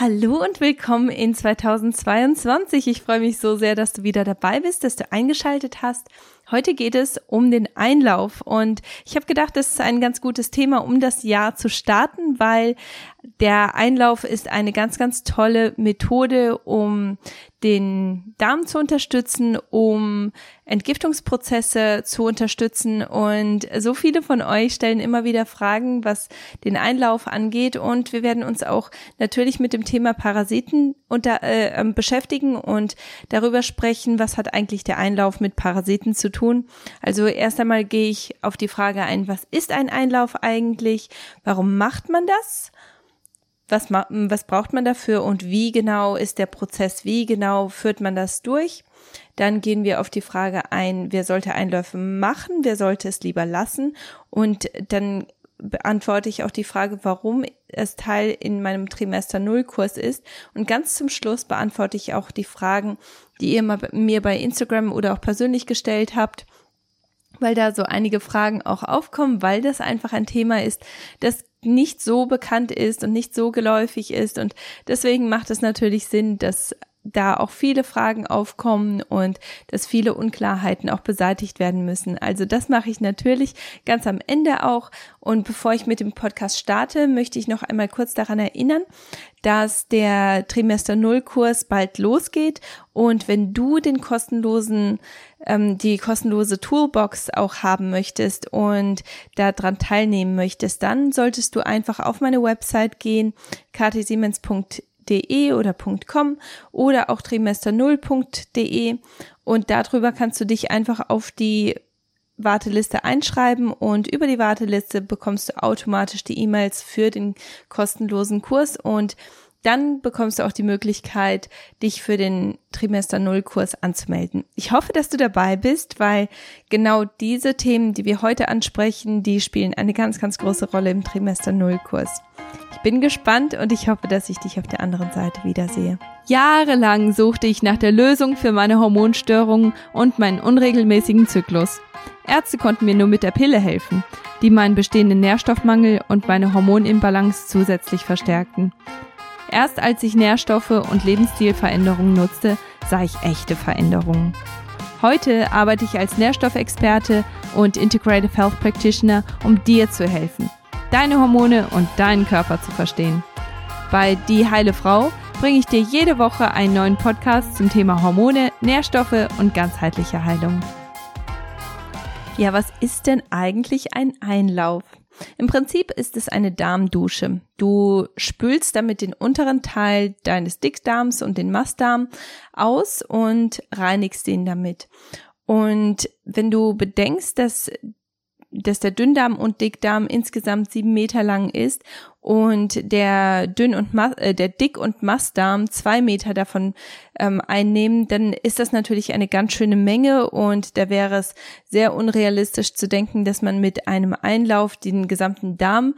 Hallo und willkommen in 2022. Ich freue mich so sehr, dass du wieder dabei bist, dass du eingeschaltet hast. Heute geht es um den Einlauf und ich habe gedacht, das ist ein ganz gutes Thema, um das Jahr zu starten, weil der Einlauf ist eine ganz, ganz tolle Methode, um den Darm zu unterstützen, um Entgiftungsprozesse zu unterstützen. Und so viele von euch stellen immer wieder Fragen, was den Einlauf angeht. Und wir werden uns auch natürlich mit dem Thema Parasiten unter, äh, ähm, beschäftigen und darüber sprechen, was hat eigentlich der Einlauf mit Parasiten zu tun. Also erst einmal gehe ich auf die Frage ein, was ist ein Einlauf eigentlich? Warum macht man das? was, was braucht man dafür und wie genau ist der Prozess, wie genau führt man das durch. Dann gehen wir auf die Frage ein, wer sollte Einläufe machen, wer sollte es lieber lassen und dann beantworte ich auch die Frage, warum es Teil in meinem Trimester Null Kurs ist. Und ganz zum Schluss beantworte ich auch die Fragen, die ihr mir bei Instagram oder auch persönlich gestellt habt weil da so einige Fragen auch aufkommen, weil das einfach ein Thema ist, das nicht so bekannt ist und nicht so geläufig ist. Und deswegen macht es natürlich Sinn, dass da auch viele Fragen aufkommen und dass viele Unklarheiten auch beseitigt werden müssen. Also das mache ich natürlich ganz am Ende auch. Und bevor ich mit dem Podcast starte, möchte ich noch einmal kurz daran erinnern, dass der Trimester Null Kurs bald losgeht. Und wenn du den kostenlosen, ähm, die kostenlose Toolbox auch haben möchtest und daran teilnehmen möchtest, dann solltest du einfach auf meine Website gehen, ktsiemens.de de oder .com oder auch trimester0.de und darüber kannst du dich einfach auf die Warteliste einschreiben und über die Warteliste bekommst du automatisch die E-Mails für den kostenlosen Kurs. Und dann bekommst du auch die Möglichkeit, dich für den Trimester Null Kurs anzumelden. Ich hoffe, dass du dabei bist, weil genau diese Themen, die wir heute ansprechen, die spielen eine ganz, ganz große Rolle im Trimester Null Kurs. Ich bin gespannt und ich hoffe, dass ich dich auf der anderen Seite wiedersehe. Jahrelang suchte ich nach der Lösung für meine Hormonstörungen und meinen unregelmäßigen Zyklus. Ärzte konnten mir nur mit der Pille helfen, die meinen bestehenden Nährstoffmangel und meine Hormonimbalance zusätzlich verstärkten. Erst als ich Nährstoffe und Lebensstilveränderungen nutzte, sah ich echte Veränderungen. Heute arbeite ich als Nährstoffexperte und Integrative Health Practitioner, um dir zu helfen, deine Hormone und deinen Körper zu verstehen. Bei Die Heile Frau bringe ich dir jede Woche einen neuen Podcast zum Thema Hormone, Nährstoffe und ganzheitliche Heilung. Ja, was ist denn eigentlich ein Einlauf? Im Prinzip ist es eine Darmdusche. Du spülst damit den unteren Teil deines Dickdarms und den Mastdarm aus und reinigst den damit. Und wenn du bedenkst, dass dass der Dünndarm und Dickdarm insgesamt sieben Meter lang ist und der Dünn und Ma äh, der Dick- und Mastdarm zwei Meter davon ähm, einnehmen, dann ist das natürlich eine ganz schöne Menge und da wäre es sehr unrealistisch zu denken, dass man mit einem Einlauf den gesamten Darm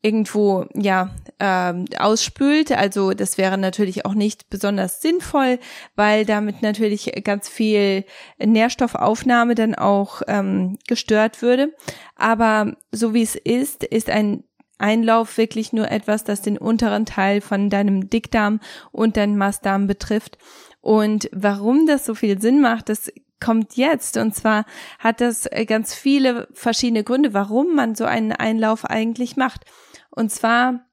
irgendwo ja ähm, ausspült. Also das wäre natürlich auch nicht besonders sinnvoll, weil damit natürlich ganz viel Nährstoffaufnahme dann auch ähm, gestört würde. Aber so wie es ist, ist ein Einlauf wirklich nur etwas, das den unteren Teil von deinem Dickdarm und deinem Mastdarm betrifft. Und warum das so viel Sinn macht, das kommt jetzt. Und zwar hat das ganz viele verschiedene Gründe, warum man so einen Einlauf eigentlich macht. Und zwar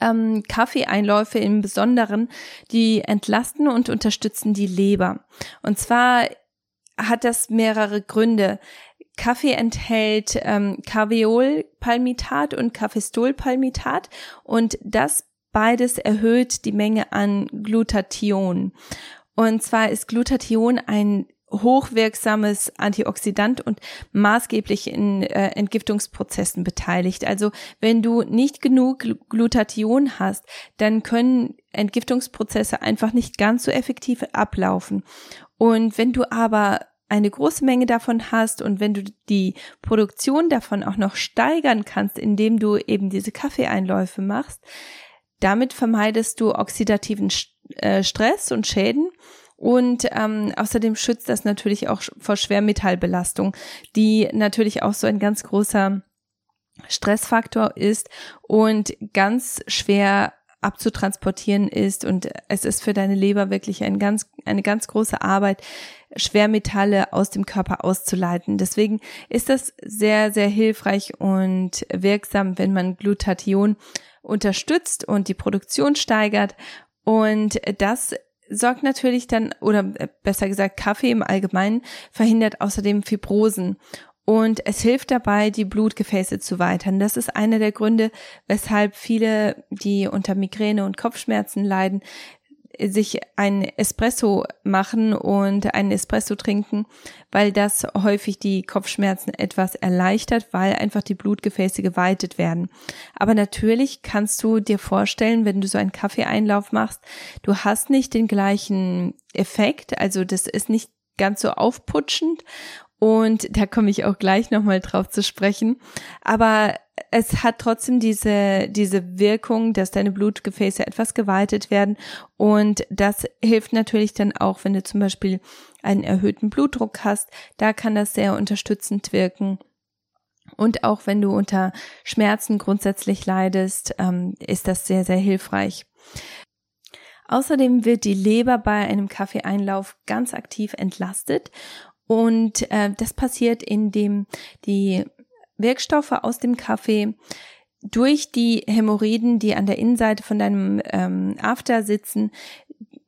ähm, Kaffeeeinläufe im Besonderen, die entlasten und unterstützen die Leber. Und zwar hat das mehrere Gründe. Kaffee enthält ähm, Carveolpalmitat und Kaffeestolpalmitat und das beides erhöht die Menge an Glutathion. Und zwar ist Glutathion ein hochwirksames Antioxidant und maßgeblich in äh, Entgiftungsprozessen beteiligt. Also wenn du nicht genug Glutathion hast, dann können Entgiftungsprozesse einfach nicht ganz so effektiv ablaufen. Und wenn du aber eine große Menge davon hast und wenn du die Produktion davon auch noch steigern kannst, indem du eben diese Kaffeeeinläufe machst, damit vermeidest du oxidativen äh, Stress und Schäden. Und ähm, außerdem schützt das natürlich auch vor Schwermetallbelastung, die natürlich auch so ein ganz großer Stressfaktor ist und ganz schwer abzutransportieren ist und es ist für deine Leber wirklich ein ganz, eine ganz große Arbeit, Schwermetalle aus dem Körper auszuleiten. Deswegen ist das sehr, sehr hilfreich und wirksam, wenn man Glutathion unterstützt und die Produktion steigert. Und das sorgt natürlich dann, oder besser gesagt, Kaffee im Allgemeinen verhindert außerdem Fibrosen. Und es hilft dabei, die Blutgefäße zu weitern. Das ist einer der Gründe, weshalb viele, die unter Migräne und Kopfschmerzen leiden, sich ein Espresso machen und einen Espresso trinken, weil das häufig die Kopfschmerzen etwas erleichtert, weil einfach die Blutgefäße geweitet werden. Aber natürlich kannst du dir vorstellen, wenn du so einen Kaffeeeinlauf machst, du hast nicht den gleichen Effekt, also das ist nicht ganz so aufputschend und da komme ich auch gleich nochmal drauf zu sprechen. Aber es hat trotzdem diese, diese Wirkung, dass deine Blutgefäße etwas geweitet werden. Und das hilft natürlich dann auch, wenn du zum Beispiel einen erhöhten Blutdruck hast. Da kann das sehr unterstützend wirken. Und auch wenn du unter Schmerzen grundsätzlich leidest, ähm, ist das sehr, sehr hilfreich. Außerdem wird die Leber bei einem Kaffeeeinlauf ganz aktiv entlastet und äh, das passiert, indem die Wirkstoffe aus dem Kaffee durch die Hämorrhoiden, die an der Innenseite von deinem ähm, After sitzen,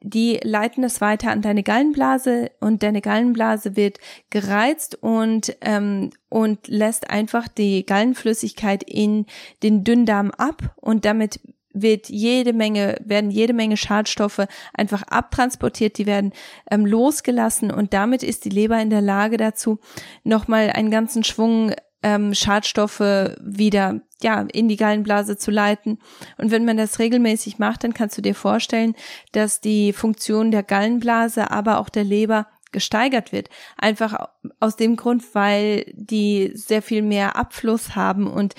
die leiten das weiter an deine Gallenblase und deine Gallenblase wird gereizt und ähm, und lässt einfach die Gallenflüssigkeit in den Dünndarm ab und damit wird jede Menge, werden jede Menge Schadstoffe einfach abtransportiert, die werden ähm, losgelassen und damit ist die Leber in der Lage dazu, nochmal einen ganzen Schwung ähm, Schadstoffe wieder ja in die Gallenblase zu leiten. Und wenn man das regelmäßig macht, dann kannst du dir vorstellen, dass die Funktion der Gallenblase, aber auch der Leber gesteigert wird. Einfach aus dem Grund, weil die sehr viel mehr Abfluss haben und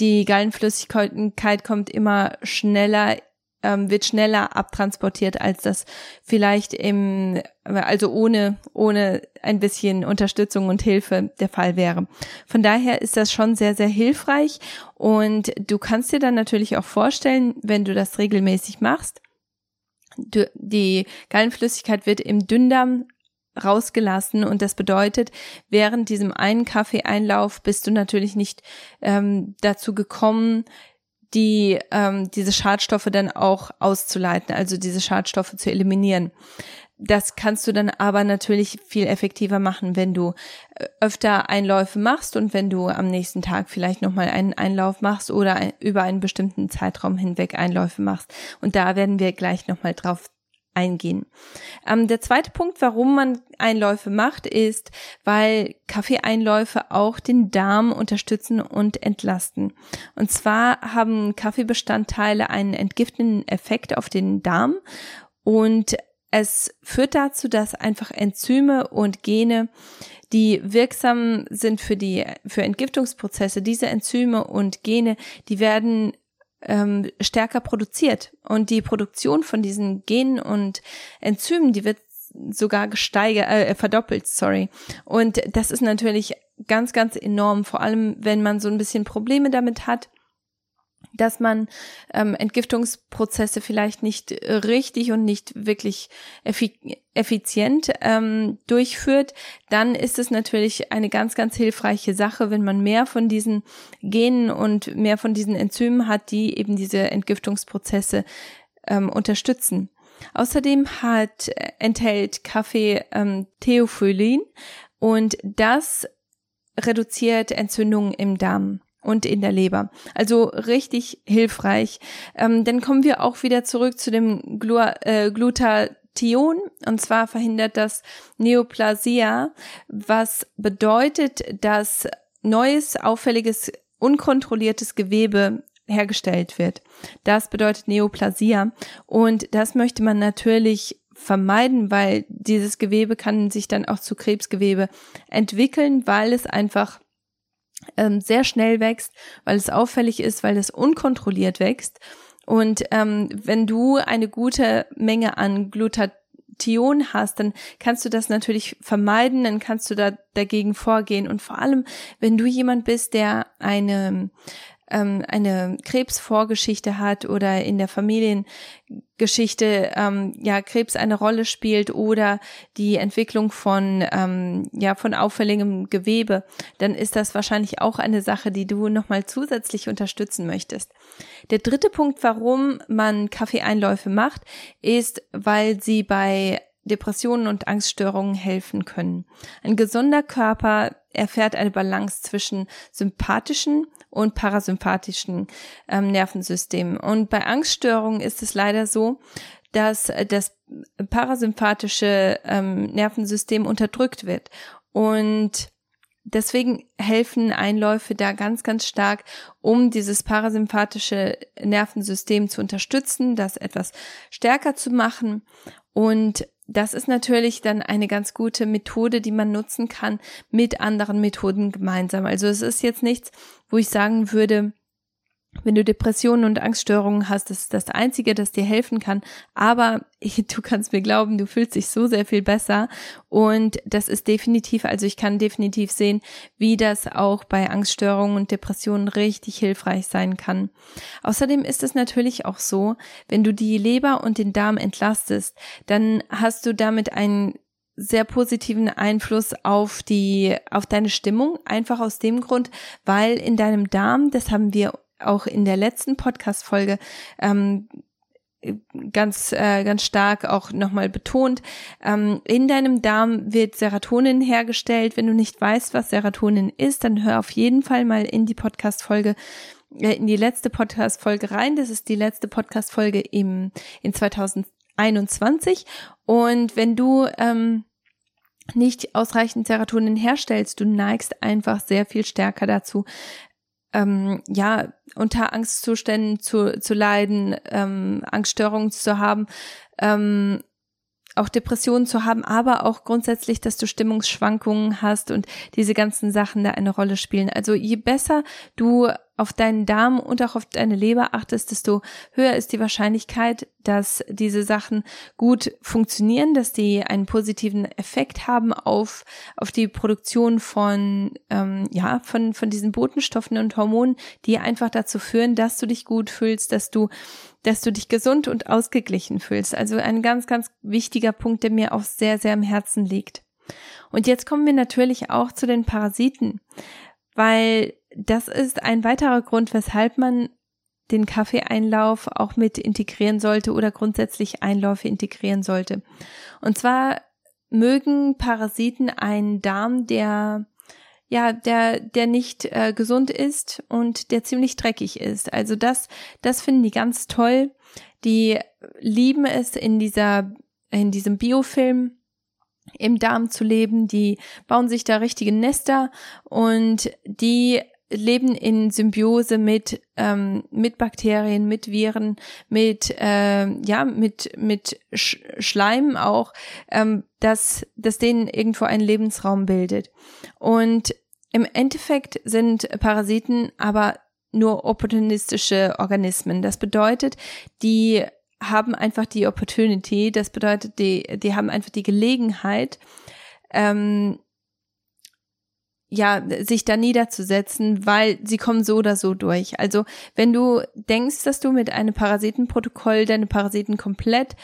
die Gallenflüssigkeit kommt immer schneller, ähm, wird schneller abtransportiert, als das vielleicht im, also ohne, ohne ein bisschen Unterstützung und Hilfe der Fall wäre. Von daher ist das schon sehr, sehr hilfreich und du kannst dir dann natürlich auch vorstellen, wenn du das regelmäßig machst, die Gallenflüssigkeit wird im Dünndarm rausgelassen und das bedeutet, während diesem einen Kaffeeeinlauf bist du natürlich nicht ähm, dazu gekommen, die ähm, diese Schadstoffe dann auch auszuleiten, also diese Schadstoffe zu eliminieren. Das kannst du dann aber natürlich viel effektiver machen, wenn du äh, öfter Einläufe machst und wenn du am nächsten Tag vielleicht nochmal einen Einlauf machst oder über einen bestimmten Zeitraum hinweg Einläufe machst. Und da werden wir gleich nochmal drauf eingehen. Ähm, der zweite Punkt, warum man Einläufe macht, ist, weil Kaffeeeinläufe auch den Darm unterstützen und entlasten. Und zwar haben Kaffeebestandteile einen entgiftenden Effekt auf den Darm und es führt dazu, dass einfach Enzyme und Gene, die wirksam sind für die, für Entgiftungsprozesse, diese Enzyme und Gene, die werden ähm, stärker produziert. Und die Produktion von diesen Genen und Enzymen, die wird sogar gesteigert, äh, verdoppelt, sorry. Und das ist natürlich ganz, ganz enorm, vor allem wenn man so ein bisschen Probleme damit hat, dass man ähm, Entgiftungsprozesse vielleicht nicht richtig und nicht wirklich effizient ähm, durchführt, dann ist es natürlich eine ganz, ganz hilfreiche Sache, wenn man mehr von diesen Genen und mehr von diesen Enzymen hat, die eben diese Entgiftungsprozesse ähm, unterstützen. Außerdem hat enthält Kaffee ähm, Theophyllin und das reduziert Entzündungen im Darm und in der Leber. Also richtig hilfreich. Ähm, dann kommen wir auch wieder zurück zu dem Glu äh, Glutathion. Und zwar verhindert das Neoplasia, was bedeutet, dass neues, auffälliges, unkontrolliertes Gewebe hergestellt wird. Das bedeutet Neoplasia. Und das möchte man natürlich vermeiden, weil dieses Gewebe kann sich dann auch zu Krebsgewebe entwickeln, weil es einfach ähm, sehr schnell wächst, weil es auffällig ist, weil es unkontrolliert wächst. Und ähm, wenn du eine gute Menge an Glutathion hast, dann kannst du das natürlich vermeiden, dann kannst du da dagegen vorgehen. Und vor allem, wenn du jemand bist, der eine ähm, eine Krebsvorgeschichte hat oder in der Familiengeschichte ähm, ja Krebs eine Rolle spielt oder die Entwicklung von ähm, ja von auffälligem Gewebe, dann ist das wahrscheinlich auch eine Sache, die du nochmal zusätzlich unterstützen möchtest. Der dritte Punkt, warum man Kaffeeeinläufe macht, ist, weil sie bei Depressionen und Angststörungen helfen können. Ein gesunder Körper erfährt eine Balance zwischen sympathischen und parasympathischen ähm, Nervensystemen. Und bei Angststörungen ist es leider so, dass das parasympathische ähm, Nervensystem unterdrückt wird. Und deswegen helfen Einläufe da ganz, ganz stark, um dieses parasympathische Nervensystem zu unterstützen, das etwas stärker zu machen. Und das ist natürlich dann eine ganz gute Methode, die man nutzen kann mit anderen Methoden gemeinsam. Also es ist jetzt nichts, wo ich sagen würde, wenn du Depressionen und Angststörungen hast, das ist das Einzige, das dir helfen kann. Aber du kannst mir glauben, du fühlst dich so sehr viel besser. Und das ist definitiv, also ich kann definitiv sehen, wie das auch bei Angststörungen und Depressionen richtig hilfreich sein kann. Außerdem ist es natürlich auch so, wenn du die Leber und den Darm entlastest, dann hast du damit einen sehr positiven Einfluss auf die, auf deine Stimmung. Einfach aus dem Grund, weil in deinem Darm, das haben wir auch in der letzten Podcast-Folge ähm, ganz äh, ganz stark auch nochmal betont. Ähm, in deinem Darm wird Serotonin hergestellt. Wenn du nicht weißt, was Serotonin ist, dann hör auf jeden Fall mal in die Podcast-Folge äh, in die letzte Podcast-Folge rein. Das ist die letzte Podcast-Folge im in 2021. Und wenn du ähm, nicht ausreichend Serotonin herstellst, du neigst einfach sehr viel stärker dazu, ähm, ja, unter Angstzuständen zu, zu leiden, ähm, Angststörungen zu haben, ähm, auch Depressionen zu haben, aber auch grundsätzlich, dass du Stimmungsschwankungen hast und diese ganzen Sachen da eine Rolle spielen. Also je besser du auf deinen Darm und auch auf deine Leber achtest, desto höher ist die Wahrscheinlichkeit, dass diese Sachen gut funktionieren, dass die einen positiven Effekt haben auf, auf die Produktion von, ähm, ja, von, von diesen Botenstoffen und Hormonen, die einfach dazu führen, dass du dich gut fühlst, dass du, dass du dich gesund und ausgeglichen fühlst. Also ein ganz, ganz wichtiger Punkt, der mir auch sehr, sehr am Herzen liegt. Und jetzt kommen wir natürlich auch zu den Parasiten, weil das ist ein weiterer Grund, weshalb man den Kaffeeeinlauf auch mit integrieren sollte oder grundsätzlich Einläufe integrieren sollte. Und zwar mögen Parasiten einen Darm, der ja, der, der nicht äh, gesund ist und der ziemlich dreckig ist. Also das, das finden die ganz toll. Die lieben es in dieser, in diesem Biofilm im Darm zu leben. Die bauen sich da richtige Nester und die leben in Symbiose mit ähm, mit Bakterien, mit Viren, mit äh, ja mit mit Sch Schleim auch, ähm, dass dass denen irgendwo einen Lebensraum bildet. Und im Endeffekt sind Parasiten aber nur opportunistische Organismen. Das bedeutet, die haben einfach die Opportunity, das bedeutet, die, die haben einfach die Gelegenheit, ähm, ja, sich da niederzusetzen, weil sie kommen so oder so durch. Also wenn du denkst, dass du mit einem Parasitenprotokoll deine Parasiten komplett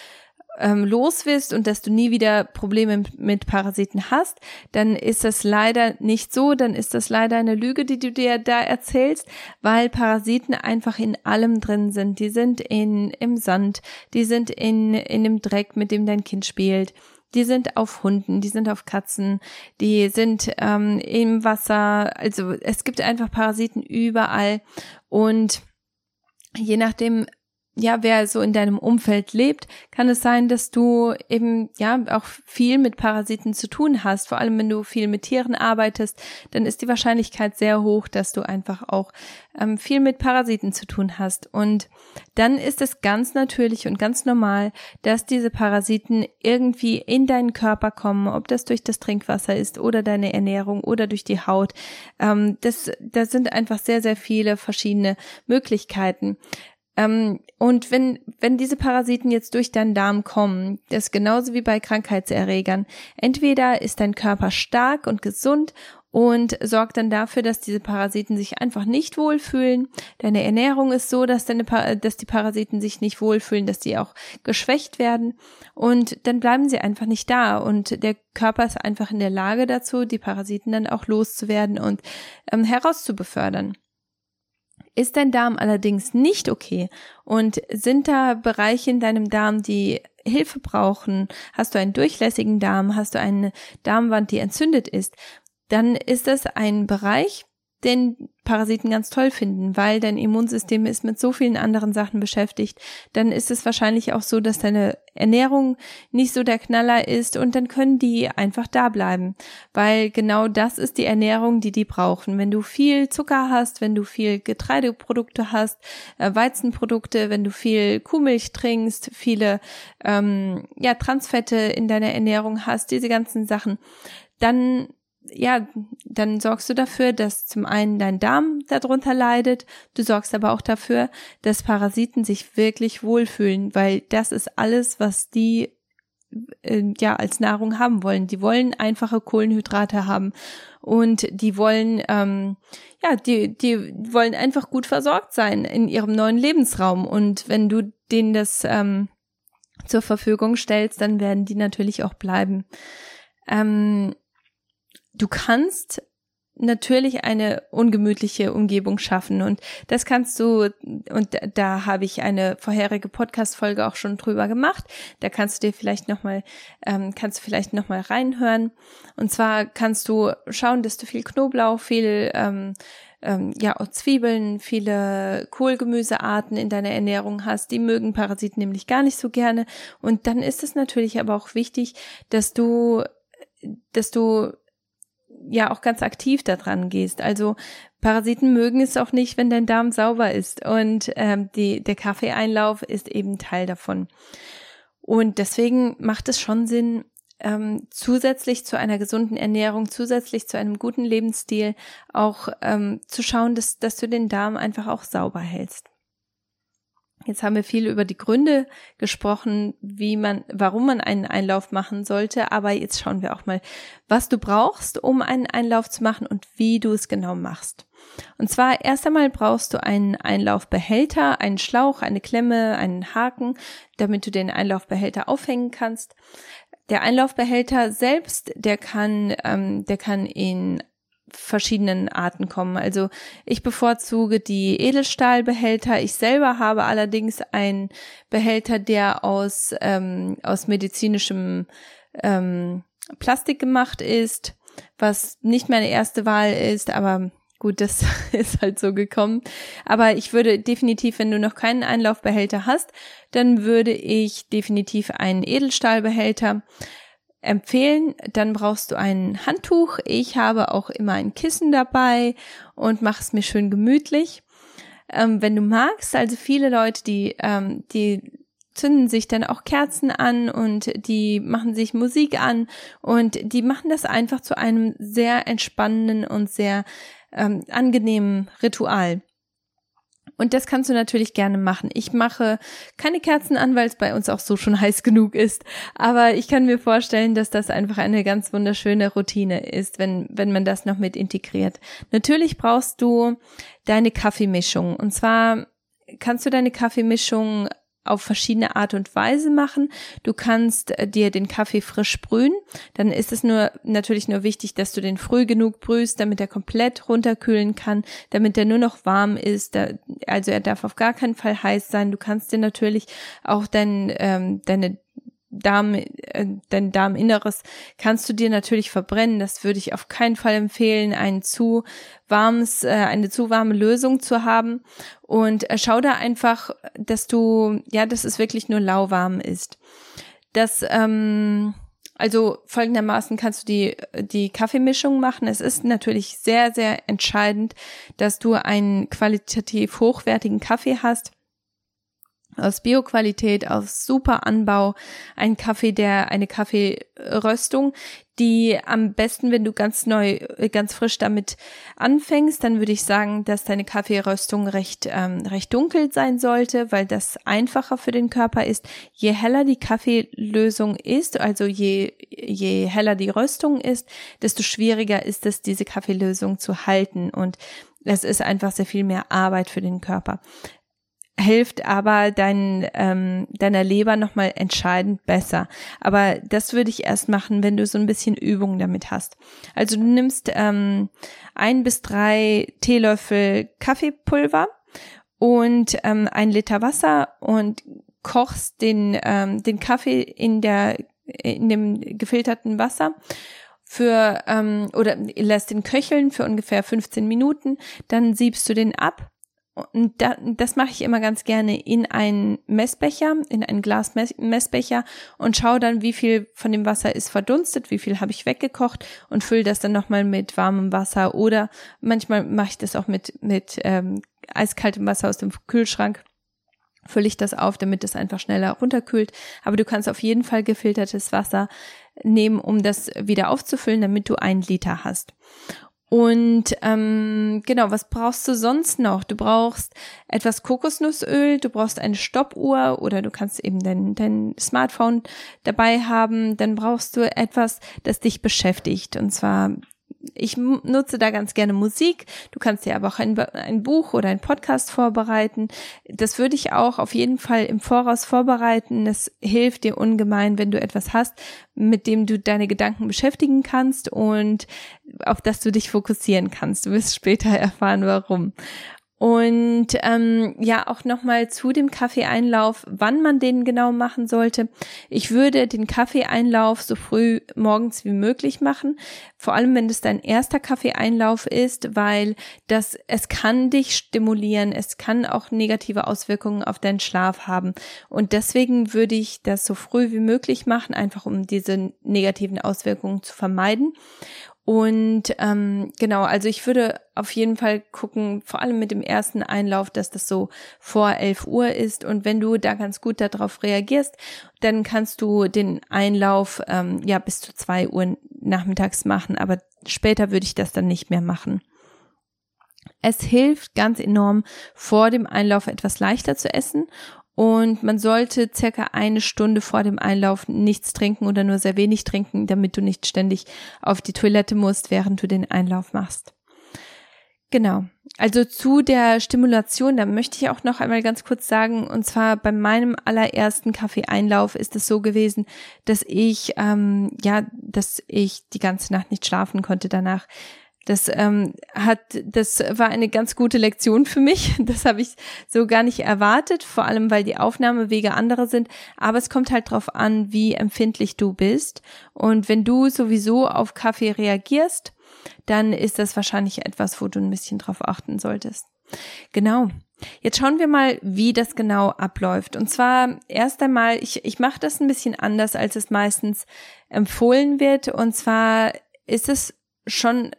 ähm, los wirst und dass du nie wieder Probleme mit Parasiten hast, dann ist das leider nicht so, dann ist das leider eine Lüge, die du dir da erzählst, weil Parasiten einfach in allem drin sind. Die sind in, im Sand, die sind in, in dem Dreck, mit dem dein Kind spielt die sind auf Hunden, die sind auf Katzen, die sind ähm, im Wasser. Also es gibt einfach Parasiten überall und je nachdem, ja, wer so in deinem Umfeld lebt, kann es sein, dass du eben ja auch viel mit Parasiten zu tun hast. Vor allem, wenn du viel mit Tieren arbeitest, dann ist die Wahrscheinlichkeit sehr hoch, dass du einfach auch ähm, viel mit Parasiten zu tun hast. Und dann ist es ganz natürlich und ganz normal, dass diese Parasiten irgendwie in deinen Körper kommen, ob das durch das Trinkwasser ist oder deine Ernährung oder durch die Haut. Ähm, das, das sind einfach sehr, sehr viele verschiedene Möglichkeiten. Ähm, und wenn, wenn diese Parasiten jetzt durch deinen Darm kommen, das ist genauso wie bei Krankheitserregern. Entweder ist dein Körper stark und gesund und sorgt dann dafür, dass diese Parasiten sich einfach nicht wohlfühlen. Deine Ernährung ist so, dass, deine dass die Parasiten sich nicht wohlfühlen, dass sie auch geschwächt werden und dann bleiben sie einfach nicht da und der Körper ist einfach in der Lage dazu, die Parasiten dann auch loszuwerden und ähm, herauszubefördern. Ist dein Darm allerdings nicht okay? Und sind da Bereiche in deinem Darm, die Hilfe brauchen, hast du einen durchlässigen Darm, hast du eine Darmwand, die entzündet ist, dann ist das ein Bereich, den Parasiten ganz toll finden, weil dein Immunsystem ist mit so vielen anderen Sachen beschäftigt, dann ist es wahrscheinlich auch so, dass deine Ernährung nicht so der Knaller ist und dann können die einfach da bleiben, weil genau das ist die Ernährung, die die brauchen. Wenn du viel Zucker hast, wenn du viel Getreideprodukte hast, äh, Weizenprodukte, wenn du viel Kuhmilch trinkst, viele ähm, ja Transfette in deiner Ernährung hast, diese ganzen Sachen, dann ja, dann sorgst du dafür, dass zum einen dein Darm darunter leidet, du sorgst aber auch dafür, dass Parasiten sich wirklich wohlfühlen, weil das ist alles, was die äh, ja als Nahrung haben wollen. Die wollen einfache Kohlenhydrate haben und die wollen ähm, ja die die wollen einfach gut versorgt sein in ihrem neuen Lebensraum und wenn du denen das ähm, zur Verfügung stellst, dann werden die natürlich auch bleiben. Ähm, du kannst natürlich eine ungemütliche Umgebung schaffen und das kannst du und da habe ich eine vorherige Podcast Folge auch schon drüber gemacht. Da kannst du dir vielleicht noch mal ähm, kannst du vielleicht noch mal reinhören. Und zwar kannst du schauen dass du viel Knoblauch viel ähm, ähm, ja auch Zwiebeln viele Kohlgemüsearten in deiner Ernährung hast. Die mögen Parasiten nämlich gar nicht so gerne. Und dann ist es natürlich aber auch wichtig dass du dass du ja auch ganz aktiv daran gehst. Also Parasiten mögen es auch nicht, wenn dein Darm sauber ist. Und ähm, die, der Kaffeeeinlauf ist eben Teil davon. Und deswegen macht es schon Sinn, ähm, zusätzlich zu einer gesunden Ernährung, zusätzlich zu einem guten Lebensstil auch ähm, zu schauen, dass, dass du den Darm einfach auch sauber hältst. Jetzt haben wir viel über die Gründe gesprochen, wie man, warum man einen Einlauf machen sollte. Aber jetzt schauen wir auch mal, was du brauchst, um einen Einlauf zu machen und wie du es genau machst. Und zwar erst einmal brauchst du einen Einlaufbehälter, einen Schlauch, eine Klemme, einen Haken, damit du den Einlaufbehälter aufhängen kannst. Der Einlaufbehälter selbst, der kann, ähm, der kann in verschiedenen Arten kommen. Also ich bevorzuge die Edelstahlbehälter. Ich selber habe allerdings einen Behälter, der aus, ähm, aus medizinischem ähm, Plastik gemacht ist, was nicht meine erste Wahl ist, aber gut, das ist halt so gekommen. Aber ich würde definitiv, wenn du noch keinen Einlaufbehälter hast, dann würde ich definitiv einen Edelstahlbehälter empfehlen. Dann brauchst du ein Handtuch. Ich habe auch immer ein Kissen dabei und mache es mir schön gemütlich. Ähm, wenn du magst, also viele Leute, die, ähm, die zünden sich dann auch Kerzen an und die machen sich Musik an und die machen das einfach zu einem sehr entspannenden und sehr ähm, angenehmen Ritual. Und das kannst du natürlich gerne machen. Ich mache keine Kerzen an, weil es bei uns auch so schon heiß genug ist. Aber ich kann mir vorstellen, dass das einfach eine ganz wunderschöne Routine ist, wenn, wenn man das noch mit integriert. Natürlich brauchst du deine Kaffeemischung. Und zwar kannst du deine Kaffeemischung auf verschiedene Art und Weise machen. Du kannst äh, dir den Kaffee frisch brühen. Dann ist es nur natürlich nur wichtig, dass du den früh genug brühst, damit er komplett runterkühlen kann, damit er nur noch warm ist. also er darf auf gar keinen Fall heiß sein. Du kannst dir natürlich auch dein, ähm, deine Darm, äh, dein Darminneres kannst du dir natürlich verbrennen. Das würde ich auf keinen Fall empfehlen, ein zu warmes, äh, eine zu warme Lösung zu haben. Und äh, schau da einfach, dass du, ja, dass es wirklich nur lauwarm ist. Das, ähm, also folgendermaßen kannst du die, die Kaffeemischung machen. Es ist natürlich sehr, sehr entscheidend, dass du einen qualitativ hochwertigen Kaffee hast aus Bioqualität, aus super Anbau, ein Kaffee, der eine Kaffeeröstung, die am besten, wenn du ganz neu, ganz frisch damit anfängst, dann würde ich sagen, dass deine Kaffeeröstung recht ähm, recht dunkel sein sollte, weil das einfacher für den Körper ist. Je heller die Kaffeelösung ist, also je je heller die Röstung ist, desto schwieriger ist es, diese Kaffeelösung zu halten und es ist einfach sehr viel mehr Arbeit für den Körper hilft aber dein, ähm, deiner Leber nochmal entscheidend besser. Aber das würde ich erst machen, wenn du so ein bisschen Übung damit hast. Also du nimmst ähm, ein bis drei Teelöffel Kaffeepulver und ähm, ein Liter Wasser und kochst den, ähm, den Kaffee in der in dem gefilterten Wasser für ähm, oder lässt den köcheln für ungefähr 15 Minuten, dann siebst du den ab und da, das mache ich immer ganz gerne in einen Messbecher, in einen Glasmessbecher und schaue dann, wie viel von dem Wasser ist verdunstet, wie viel habe ich weggekocht und fülle das dann nochmal mit warmem Wasser oder manchmal mache ich das auch mit, mit ähm, eiskaltem Wasser aus dem Kühlschrank. Fülle ich das auf, damit es einfach schneller runterkühlt. Aber du kannst auf jeden Fall gefiltertes Wasser nehmen, um das wieder aufzufüllen, damit du ein Liter hast. Und ähm, genau, was brauchst du sonst noch? Du brauchst etwas Kokosnussöl, du brauchst eine Stoppuhr oder du kannst eben dein, dein Smartphone dabei haben. Dann brauchst du etwas, das dich beschäftigt. Und zwar ich nutze da ganz gerne Musik. Du kannst dir aber auch ein, ein Buch oder ein Podcast vorbereiten. Das würde ich auch auf jeden Fall im Voraus vorbereiten. Das hilft dir ungemein, wenn du etwas hast, mit dem du deine Gedanken beschäftigen kannst und auf das du dich fokussieren kannst. Du wirst später erfahren, warum. Und ähm, ja, auch nochmal zu dem Kaffeeeinlauf, wann man den genau machen sollte. Ich würde den Kaffeeeinlauf so früh morgens wie möglich machen, vor allem wenn es dein erster Kaffeeeinlauf ist, weil das es kann dich stimulieren, es kann auch negative Auswirkungen auf deinen Schlaf haben. Und deswegen würde ich das so früh wie möglich machen, einfach um diese negativen Auswirkungen zu vermeiden. Und ähm, genau, also ich würde auf jeden Fall gucken, vor allem mit dem ersten Einlauf, dass das so vor 11 Uhr ist. Und wenn du da ganz gut darauf reagierst, dann kannst du den Einlauf ähm, ja bis zu zwei Uhr nachmittags machen. Aber später würde ich das dann nicht mehr machen. Es hilft ganz enorm, vor dem Einlauf etwas leichter zu essen und man sollte circa eine Stunde vor dem Einlauf nichts trinken oder nur sehr wenig trinken, damit du nicht ständig auf die Toilette musst, während du den Einlauf machst. Genau. Also zu der Stimulation, da möchte ich auch noch einmal ganz kurz sagen, und zwar bei meinem allerersten Kaffeeeinlauf ist es so gewesen, dass ich, ähm, ja, dass ich die ganze Nacht nicht schlafen konnte danach. Das ähm, hat, das war eine ganz gute Lektion für mich. Das habe ich so gar nicht erwartet, vor allem weil die Aufnahmewege andere sind. Aber es kommt halt drauf an, wie empfindlich du bist. Und wenn du sowieso auf Kaffee reagierst, dann ist das wahrscheinlich etwas, wo du ein bisschen drauf achten solltest. Genau. Jetzt schauen wir mal, wie das genau abläuft. Und zwar erst einmal, ich, ich mache das ein bisschen anders, als es meistens empfohlen wird. Und zwar ist es schon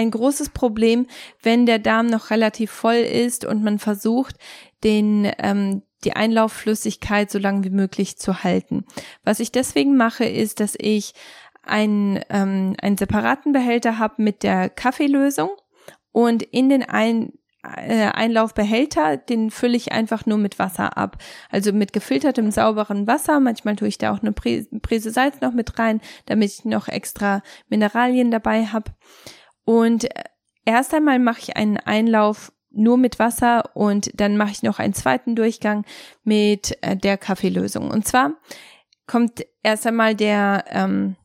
ein großes Problem, wenn der Darm noch relativ voll ist und man versucht, den ähm, die Einlaufflüssigkeit so lange wie möglich zu halten. Was ich deswegen mache, ist, dass ich einen, ähm, einen separaten Behälter habe mit der Kaffeelösung und in den ein, äh, Einlaufbehälter, den fülle ich einfach nur mit Wasser ab. Also mit gefiltertem, sauberen Wasser. Manchmal tue ich da auch eine Prise Salz noch mit rein, damit ich noch extra Mineralien dabei habe. Und erst einmal mache ich einen Einlauf nur mit Wasser und dann mache ich noch einen zweiten Durchgang mit äh, der Kaffeelösung. Und zwar kommt erst einmal der, ähm,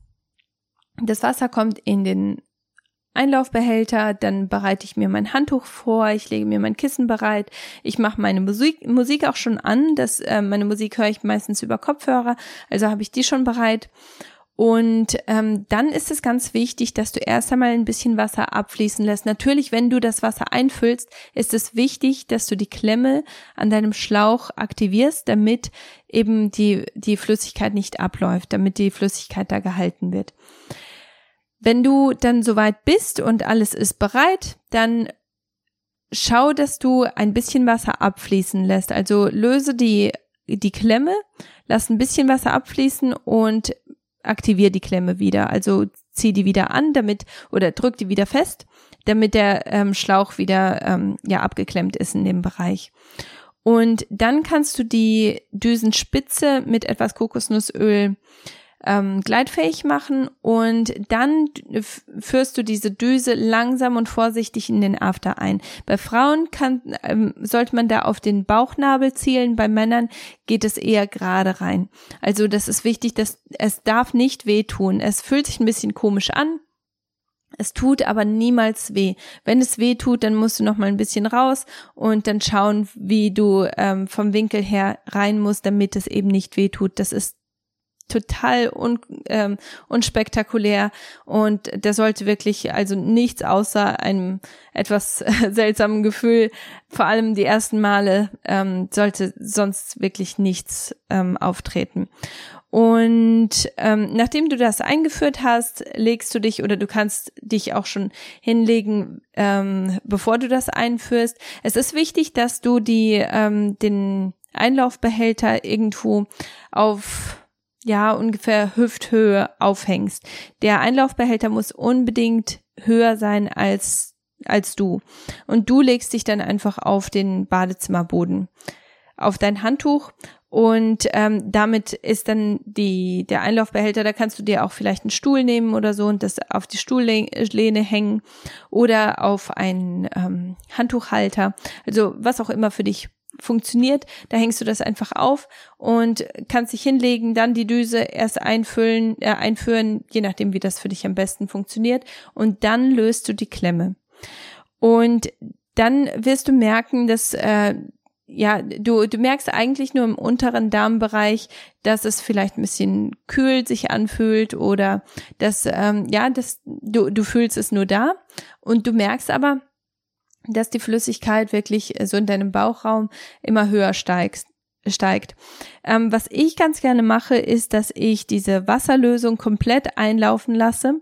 das Wasser kommt in den Einlaufbehälter, dann bereite ich mir mein Handtuch vor, ich lege mir mein Kissen bereit, ich mache meine Musik, Musik auch schon an, das, äh, meine Musik höre ich meistens über Kopfhörer, also habe ich die schon bereit und ähm, dann ist es ganz wichtig, dass du erst einmal ein bisschen Wasser abfließen lässt. Natürlich, wenn du das Wasser einfüllst, ist es wichtig, dass du die Klemme an deinem Schlauch aktivierst, damit eben die, die Flüssigkeit nicht abläuft, damit die Flüssigkeit da gehalten wird. Wenn du dann soweit bist und alles ist bereit, dann schau, dass du ein bisschen Wasser abfließen lässt. Also löse die, die Klemme, lass ein bisschen Wasser abfließen und aktiviere die Klemme wieder. Also zieh die wieder an, damit oder drück die wieder fest, damit der ähm, Schlauch wieder ähm, ja abgeklemmt ist in dem Bereich. Und dann kannst du die Düsenspitze mit etwas Kokosnussöl ähm, gleitfähig machen und dann führst du diese Düse langsam und vorsichtig in den After ein. Bei Frauen kann, ähm, sollte man da auf den Bauchnabel zielen, bei Männern geht es eher gerade rein. Also das ist wichtig, dass es darf nicht wehtun. Es fühlt sich ein bisschen komisch an, es tut aber niemals weh. Wenn es weh tut, dann musst du noch mal ein bisschen raus und dann schauen, wie du ähm, vom Winkel her rein musst, damit es eben nicht weh tut. Das ist total un, ähm, unspektakulär und der sollte wirklich also nichts außer einem etwas seltsamen Gefühl, vor allem die ersten Male, ähm, sollte sonst wirklich nichts ähm, auftreten. Und ähm, nachdem du das eingeführt hast, legst du dich oder du kannst dich auch schon hinlegen, ähm, bevor du das einführst. Es ist wichtig, dass du die ähm, den Einlaufbehälter irgendwo auf ja, ungefähr Hüfthöhe aufhängst. Der Einlaufbehälter muss unbedingt höher sein als, als du. Und du legst dich dann einfach auf den Badezimmerboden, auf dein Handtuch und ähm, damit ist dann die der Einlaufbehälter, da kannst du dir auch vielleicht einen Stuhl nehmen oder so und das auf die Stuhllehne hängen oder auf einen ähm, Handtuchhalter. Also was auch immer für dich funktioniert. Da hängst du das einfach auf und kannst dich hinlegen, dann die Düse erst einfüllen, äh, einführen, je nachdem, wie das für dich am besten funktioniert. Und dann löst du die Klemme. Und dann wirst du merken, dass äh, ja, du, du merkst eigentlich nur im unteren Darmbereich, dass es vielleicht ein bisschen kühl sich anfühlt oder dass, ähm, ja, dass du, du fühlst es nur da und du merkst aber, dass die Flüssigkeit wirklich äh, so in deinem Bauchraum immer höher steigt. steigt. Ähm, was ich ganz gerne mache, ist, dass ich diese Wasserlösung komplett einlaufen lasse.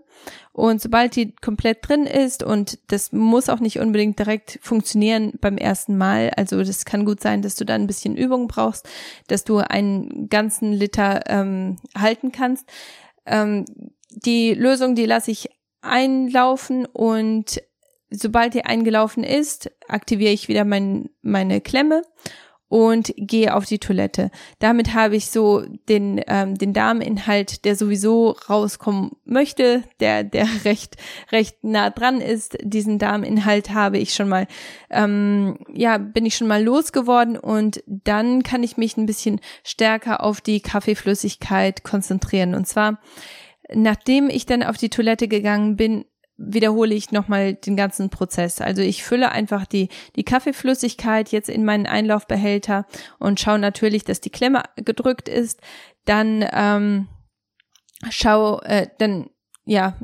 Und sobald die komplett drin ist, und das muss auch nicht unbedingt direkt funktionieren beim ersten Mal, also das kann gut sein, dass du dann ein bisschen Übung brauchst, dass du einen ganzen Liter ähm, halten kannst. Ähm, die Lösung, die lasse ich einlaufen und sobald die eingelaufen ist, aktiviere ich wieder mein, meine Klemme und gehe auf die Toilette. Damit habe ich so den, ähm, den Darminhalt, der sowieso rauskommen möchte, der, der recht, recht nah dran ist. Diesen Darminhalt habe ich schon mal, ähm, ja, bin ich schon mal losgeworden und dann kann ich mich ein bisschen stärker auf die Kaffeeflüssigkeit konzentrieren. Und zwar, nachdem ich dann auf die Toilette gegangen bin, wiederhole ich nochmal den ganzen Prozess. Also ich fülle einfach die, die Kaffeeflüssigkeit jetzt in meinen Einlaufbehälter und schaue natürlich, dass die Klemme gedrückt ist. Dann ähm, schau, äh, dann ja,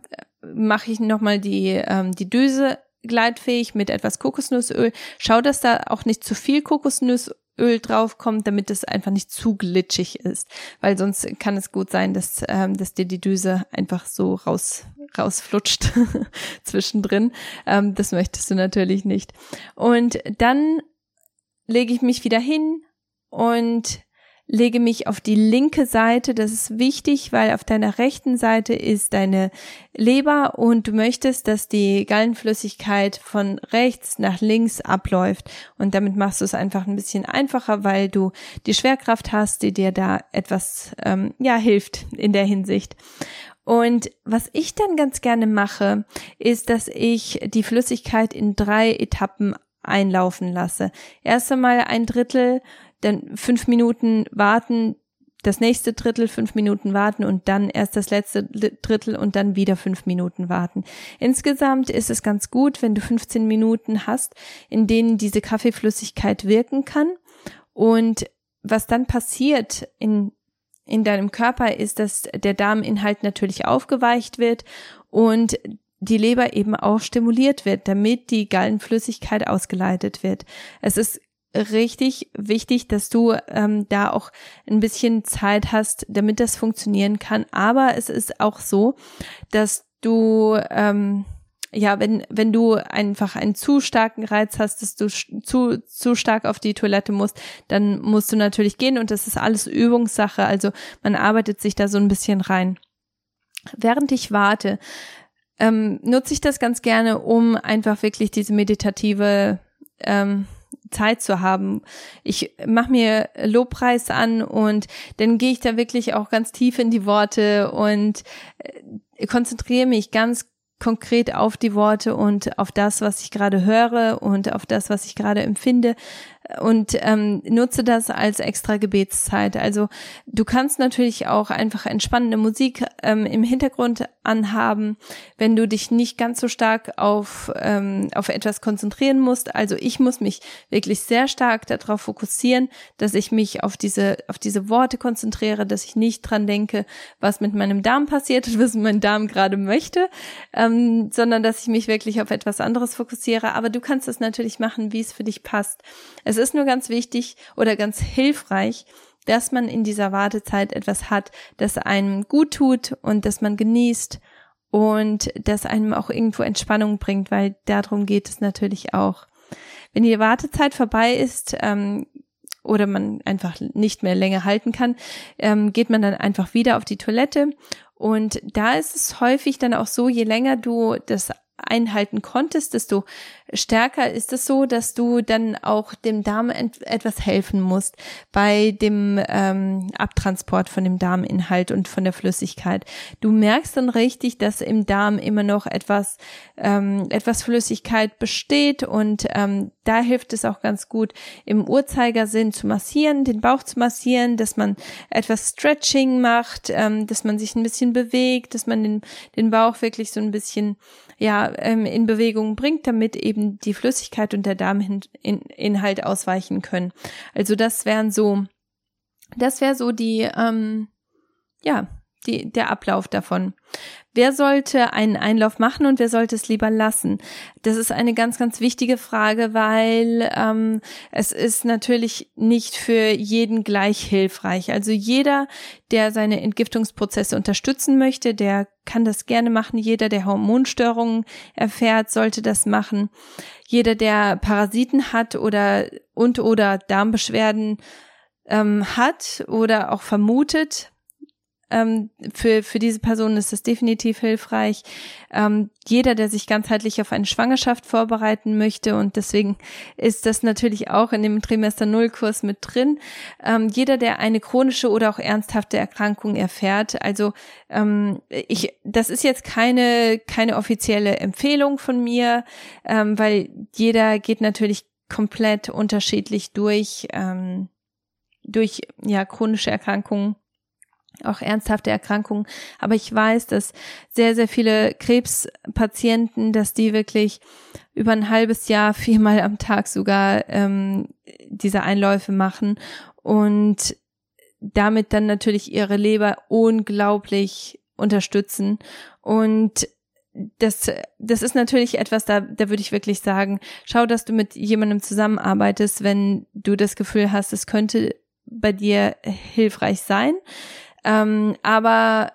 mache ich nochmal die, ähm, die Düse gleitfähig mit etwas Kokosnussöl. Schau, dass da auch nicht zu viel Kokosnuss Öl draufkommt, damit es einfach nicht zu glitschig ist, weil sonst kann es gut sein, dass, ähm, dass dir die Düse einfach so raus rausflutscht zwischendrin. Ähm, das möchtest du natürlich nicht. Und dann lege ich mich wieder hin und lege mich auf die linke Seite. Das ist wichtig, weil auf deiner rechten Seite ist deine Leber und du möchtest, dass die Gallenflüssigkeit von rechts nach links abläuft. Und damit machst du es einfach ein bisschen einfacher, weil du die Schwerkraft hast, die dir da etwas ähm, ja hilft in der Hinsicht. Und was ich dann ganz gerne mache, ist, dass ich die Flüssigkeit in drei Etappen einlaufen lasse. Erst einmal ein Drittel dann fünf Minuten warten, das nächste Drittel fünf Minuten warten und dann erst das letzte Drittel und dann wieder fünf Minuten warten. Insgesamt ist es ganz gut, wenn du 15 Minuten hast, in denen diese Kaffeeflüssigkeit wirken kann. Und was dann passiert in, in deinem Körper ist, dass der Darminhalt natürlich aufgeweicht wird und die Leber eben auch stimuliert wird, damit die Gallenflüssigkeit ausgeleitet wird. Es ist richtig wichtig, dass du ähm, da auch ein bisschen Zeit hast, damit das funktionieren kann. Aber es ist auch so, dass du ähm, ja, wenn, wenn du einfach einen zu starken Reiz hast, dass du zu, zu stark auf die Toilette musst, dann musst du natürlich gehen und das ist alles Übungssache. Also man arbeitet sich da so ein bisschen rein. Während ich warte, ähm, nutze ich das ganz gerne, um einfach wirklich diese meditative ähm, Zeit zu haben. Ich mache mir Lobpreis an und dann gehe ich da wirklich auch ganz tief in die Worte und äh, konzentriere mich ganz konkret auf die Worte und auf das, was ich gerade höre und auf das, was ich gerade empfinde und ähm, nutze das als extra Gebetszeit. Also du kannst natürlich auch einfach entspannende Musik ähm, im Hintergrund anhaben, wenn du dich nicht ganz so stark auf, ähm, auf etwas konzentrieren musst. Also ich muss mich wirklich sehr stark darauf fokussieren, dass ich mich auf diese, auf diese Worte konzentriere, dass ich nicht dran denke, was mit meinem Darm passiert und was mein Darm gerade möchte, ähm, sondern dass ich mich wirklich auf etwas anderes fokussiere. Aber du kannst es natürlich machen, wie es für dich passt. Es ist nur ganz wichtig oder ganz hilfreich, dass man in dieser Wartezeit etwas hat, das einem gut tut und das man genießt und das einem auch irgendwo Entspannung bringt, weil darum geht es natürlich auch. Wenn die Wartezeit vorbei ist ähm, oder man einfach nicht mehr länger halten kann, ähm, geht man dann einfach wieder auf die Toilette. Und da ist es häufig dann auch so, je länger du das einhalten konntest, desto stärker ist es so, dass du dann auch dem Darm etwas helfen musst bei dem ähm, Abtransport von dem Darminhalt und von der Flüssigkeit. Du merkst dann richtig, dass im Darm immer noch etwas ähm, etwas Flüssigkeit besteht und ähm, da hilft es auch ganz gut im Uhrzeigersinn zu massieren, den Bauch zu massieren, dass man etwas Stretching macht, ähm, dass man sich ein bisschen bewegt, dass man den den Bauch wirklich so ein bisschen ja ähm, in Bewegung bringt, damit eben die Flüssigkeit und der Darminhalt ausweichen können. Also das wären so, das wäre so die, ähm, ja, die, der Ablauf davon. Wer sollte einen Einlauf machen und wer sollte es lieber lassen? Das ist eine ganz, ganz wichtige Frage, weil ähm, es ist natürlich nicht für jeden gleich hilfreich. Also jeder, der seine Entgiftungsprozesse unterstützen möchte, der kann das gerne machen. Jeder, der Hormonstörungen erfährt, sollte das machen. Jeder, der Parasiten hat oder und oder Darmbeschwerden ähm, hat oder auch vermutet, ähm, für, für diese Person ist das definitiv hilfreich. Ähm, jeder, der sich ganzheitlich auf eine Schwangerschaft vorbereiten möchte und deswegen ist das natürlich auch in dem Trimester Null Kurs mit drin. Ähm, jeder, der eine chronische oder auch ernsthafte Erkrankung erfährt. Also ähm, ich, das ist jetzt keine keine offizielle Empfehlung von mir, ähm, weil jeder geht natürlich komplett unterschiedlich durch ähm, durch ja chronische Erkrankungen auch ernsthafte Erkrankungen. Aber ich weiß, dass sehr, sehr viele Krebspatienten, dass die wirklich über ein halbes Jahr viermal am Tag sogar ähm, diese Einläufe machen und damit dann natürlich ihre Leber unglaublich unterstützen. Und das, das ist natürlich etwas, da, da würde ich wirklich sagen, schau, dass du mit jemandem zusammenarbeitest, wenn du das Gefühl hast, es könnte bei dir hilfreich sein. Ähm, aber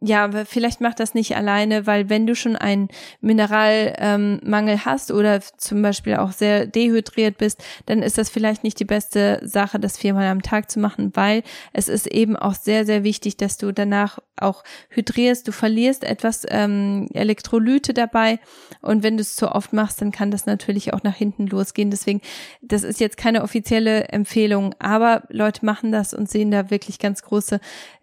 ja, vielleicht macht das nicht alleine, weil wenn du schon einen Mineralmangel ähm, hast oder zum Beispiel auch sehr dehydriert bist, dann ist das vielleicht nicht die beste Sache, das viermal am Tag zu machen, weil es ist eben auch sehr, sehr wichtig, dass du danach auch hydrierst. Du verlierst etwas ähm, Elektrolyte dabei und wenn du es zu oft machst, dann kann das natürlich auch nach hinten losgehen. Deswegen, das ist jetzt keine offizielle Empfehlung, aber Leute machen das und sehen da wirklich ganz große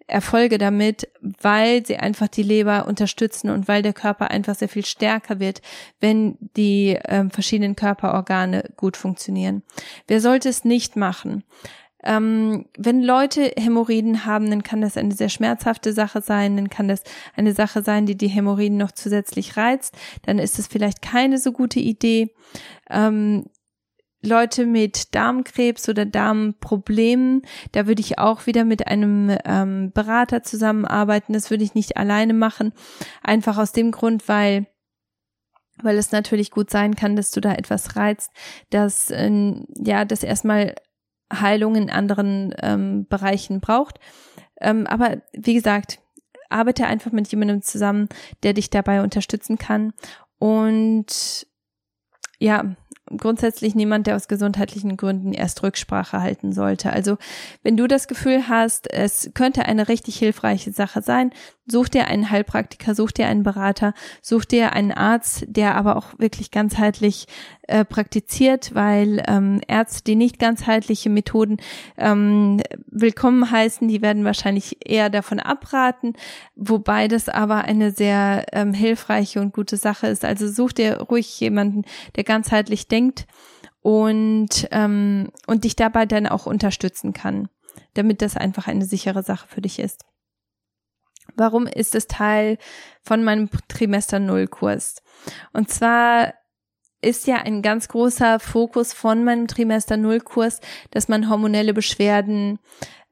Erfolge damit, weil sie einfach die Leber unterstützen und weil der Körper einfach sehr viel stärker wird, wenn die ähm, verschiedenen Körperorgane gut funktionieren. Wer sollte es nicht machen? Ähm, wenn Leute Hämorrhoiden haben, dann kann das eine sehr schmerzhafte Sache sein, dann kann das eine Sache sein, die die Hämorrhoiden noch zusätzlich reizt, dann ist es vielleicht keine so gute Idee. Ähm, Leute mit Darmkrebs oder Darmproblemen, da würde ich auch wieder mit einem ähm, Berater zusammenarbeiten. Das würde ich nicht alleine machen. Einfach aus dem Grund, weil weil es natürlich gut sein kann, dass du da etwas reizt, dass äh, ja das erstmal Heilung in anderen ähm, Bereichen braucht. Ähm, aber wie gesagt, arbeite einfach mit jemandem zusammen, der dich dabei unterstützen kann Und ja, grundsätzlich niemand, der aus gesundheitlichen Gründen erst Rücksprache halten sollte. Also wenn du das Gefühl hast, es könnte eine richtig hilfreiche Sache sein, such dir einen Heilpraktiker, such dir einen Berater, such dir einen Arzt, der aber auch wirklich ganzheitlich äh, praktiziert, weil ähm, Ärzte, die nicht ganzheitliche Methoden ähm, willkommen heißen, die werden wahrscheinlich eher davon abraten, wobei das aber eine sehr ähm, hilfreiche und gute Sache ist. Also such dir ruhig jemanden, der ganzheitlich denkt und, ähm, und dich dabei dann auch unterstützen kann, damit das einfach eine sichere Sache für dich ist. Warum ist es Teil von meinem Trimester Null Kurs? Und zwar ist ja ein ganz großer Fokus von meinem Trimester Null Kurs, dass man hormonelle Beschwerden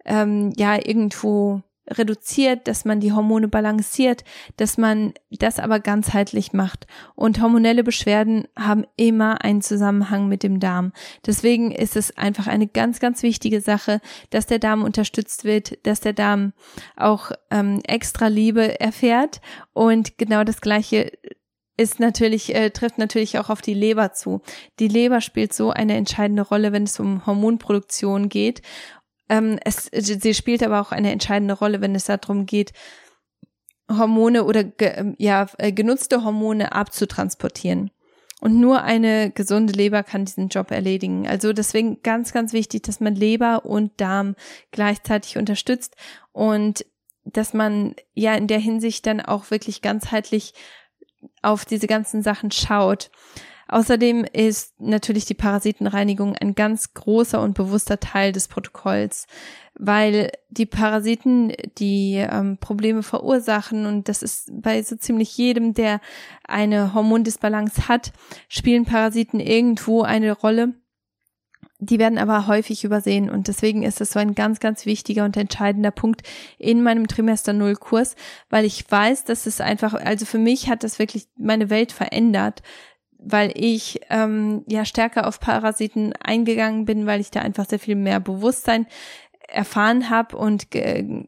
ähm, ja irgendwo reduziert, dass man die Hormone balanciert, dass man das aber ganzheitlich macht. Und hormonelle Beschwerden haben immer einen Zusammenhang mit dem Darm. Deswegen ist es einfach eine ganz, ganz wichtige Sache, dass der Darm unterstützt wird, dass der Darm auch ähm, extra Liebe erfährt. Und genau das Gleiche ist natürlich, äh, trifft natürlich auch auf die Leber zu. Die Leber spielt so eine entscheidende Rolle, wenn es um Hormonproduktion geht. Ähm, es, sie spielt aber auch eine entscheidende Rolle, wenn es darum geht, Hormone oder ge, ja, äh, genutzte Hormone abzutransportieren. Und nur eine gesunde Leber kann diesen Job erledigen. Also deswegen ganz, ganz wichtig, dass man Leber und Darm gleichzeitig unterstützt und dass man ja in der Hinsicht dann auch wirklich ganzheitlich auf diese ganzen Sachen schaut. Außerdem ist natürlich die Parasitenreinigung ein ganz großer und bewusster Teil des Protokolls, weil die Parasiten die ähm, Probleme verursachen und das ist bei so ziemlich jedem, der eine Hormondisbalance hat, spielen Parasiten irgendwo eine Rolle. Die werden aber häufig übersehen und deswegen ist es so ein ganz, ganz wichtiger und entscheidender Punkt in meinem Trimester Null Kurs, weil ich weiß, dass es einfach, also für mich hat das wirklich meine Welt verändert, weil ich ähm, ja stärker auf Parasiten eingegangen bin, weil ich da einfach sehr viel mehr Bewusstsein erfahren habe und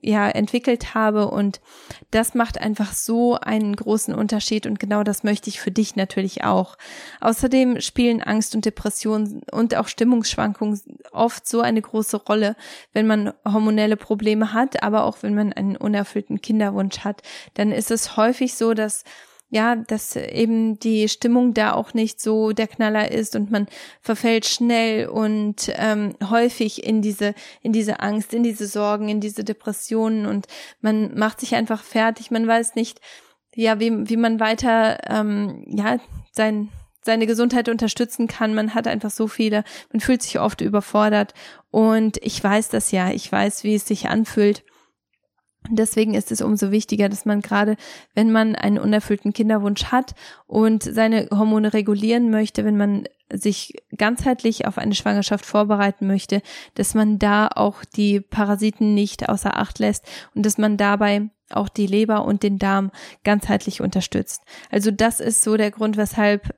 ja entwickelt habe. Und das macht einfach so einen großen Unterschied. Und genau das möchte ich für dich natürlich auch. Außerdem spielen Angst und Depression und auch Stimmungsschwankungen oft so eine große Rolle, wenn man hormonelle Probleme hat, aber auch wenn man einen unerfüllten Kinderwunsch hat, dann ist es häufig so, dass ja, dass eben die Stimmung da auch nicht so der Knaller ist und man verfällt schnell und ähm, häufig in diese in diese Angst, in diese Sorgen, in diese Depressionen und man macht sich einfach fertig. Man weiß nicht, ja, wie wie man weiter ähm, ja sein seine Gesundheit unterstützen kann. Man hat einfach so viele, man fühlt sich oft überfordert und ich weiß das ja, ich weiß, wie es sich anfühlt Deswegen ist es umso wichtiger, dass man gerade, wenn man einen unerfüllten Kinderwunsch hat und seine Hormone regulieren möchte, wenn man sich ganzheitlich auf eine Schwangerschaft vorbereiten möchte, dass man da auch die Parasiten nicht außer Acht lässt und dass man dabei auch die Leber und den Darm ganzheitlich unterstützt. Also das ist so der Grund, weshalb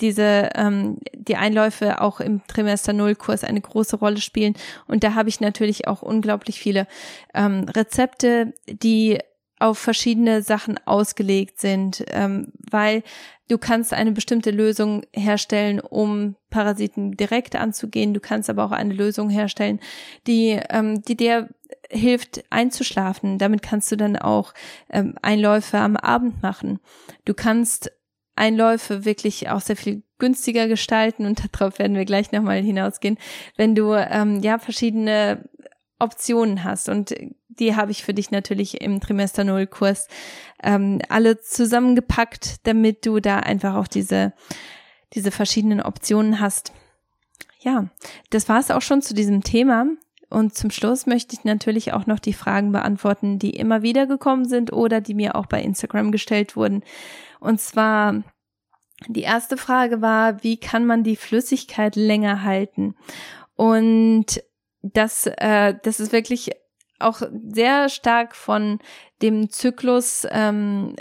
diese ähm, die Einläufe auch im Trimester Null Kurs eine große Rolle spielen und da habe ich natürlich auch unglaublich viele ähm, Rezepte, die auf verschiedene Sachen ausgelegt sind, ähm, weil du kannst eine bestimmte Lösung herstellen, um Parasiten direkt anzugehen. Du kannst aber auch eine Lösung herstellen, die ähm, die dir hilft einzuschlafen. Damit kannst du dann auch ähm, Einläufe am Abend machen. Du kannst Einläufe wirklich auch sehr viel günstiger gestalten und darauf werden wir gleich nochmal hinausgehen, wenn du ähm, ja verschiedene Optionen hast und die habe ich für dich natürlich im Trimester Null Kurs ähm, alle zusammengepackt, damit du da einfach auch diese diese verschiedenen Optionen hast. Ja, das war es auch schon zu diesem Thema. Und zum Schluss möchte ich natürlich auch noch die Fragen beantworten, die immer wieder gekommen sind oder die mir auch bei Instagram gestellt wurden. Und zwar, die erste Frage war, wie kann man die Flüssigkeit länger halten? Und das, äh, das ist wirklich auch sehr stark von dem Zyklus ähm,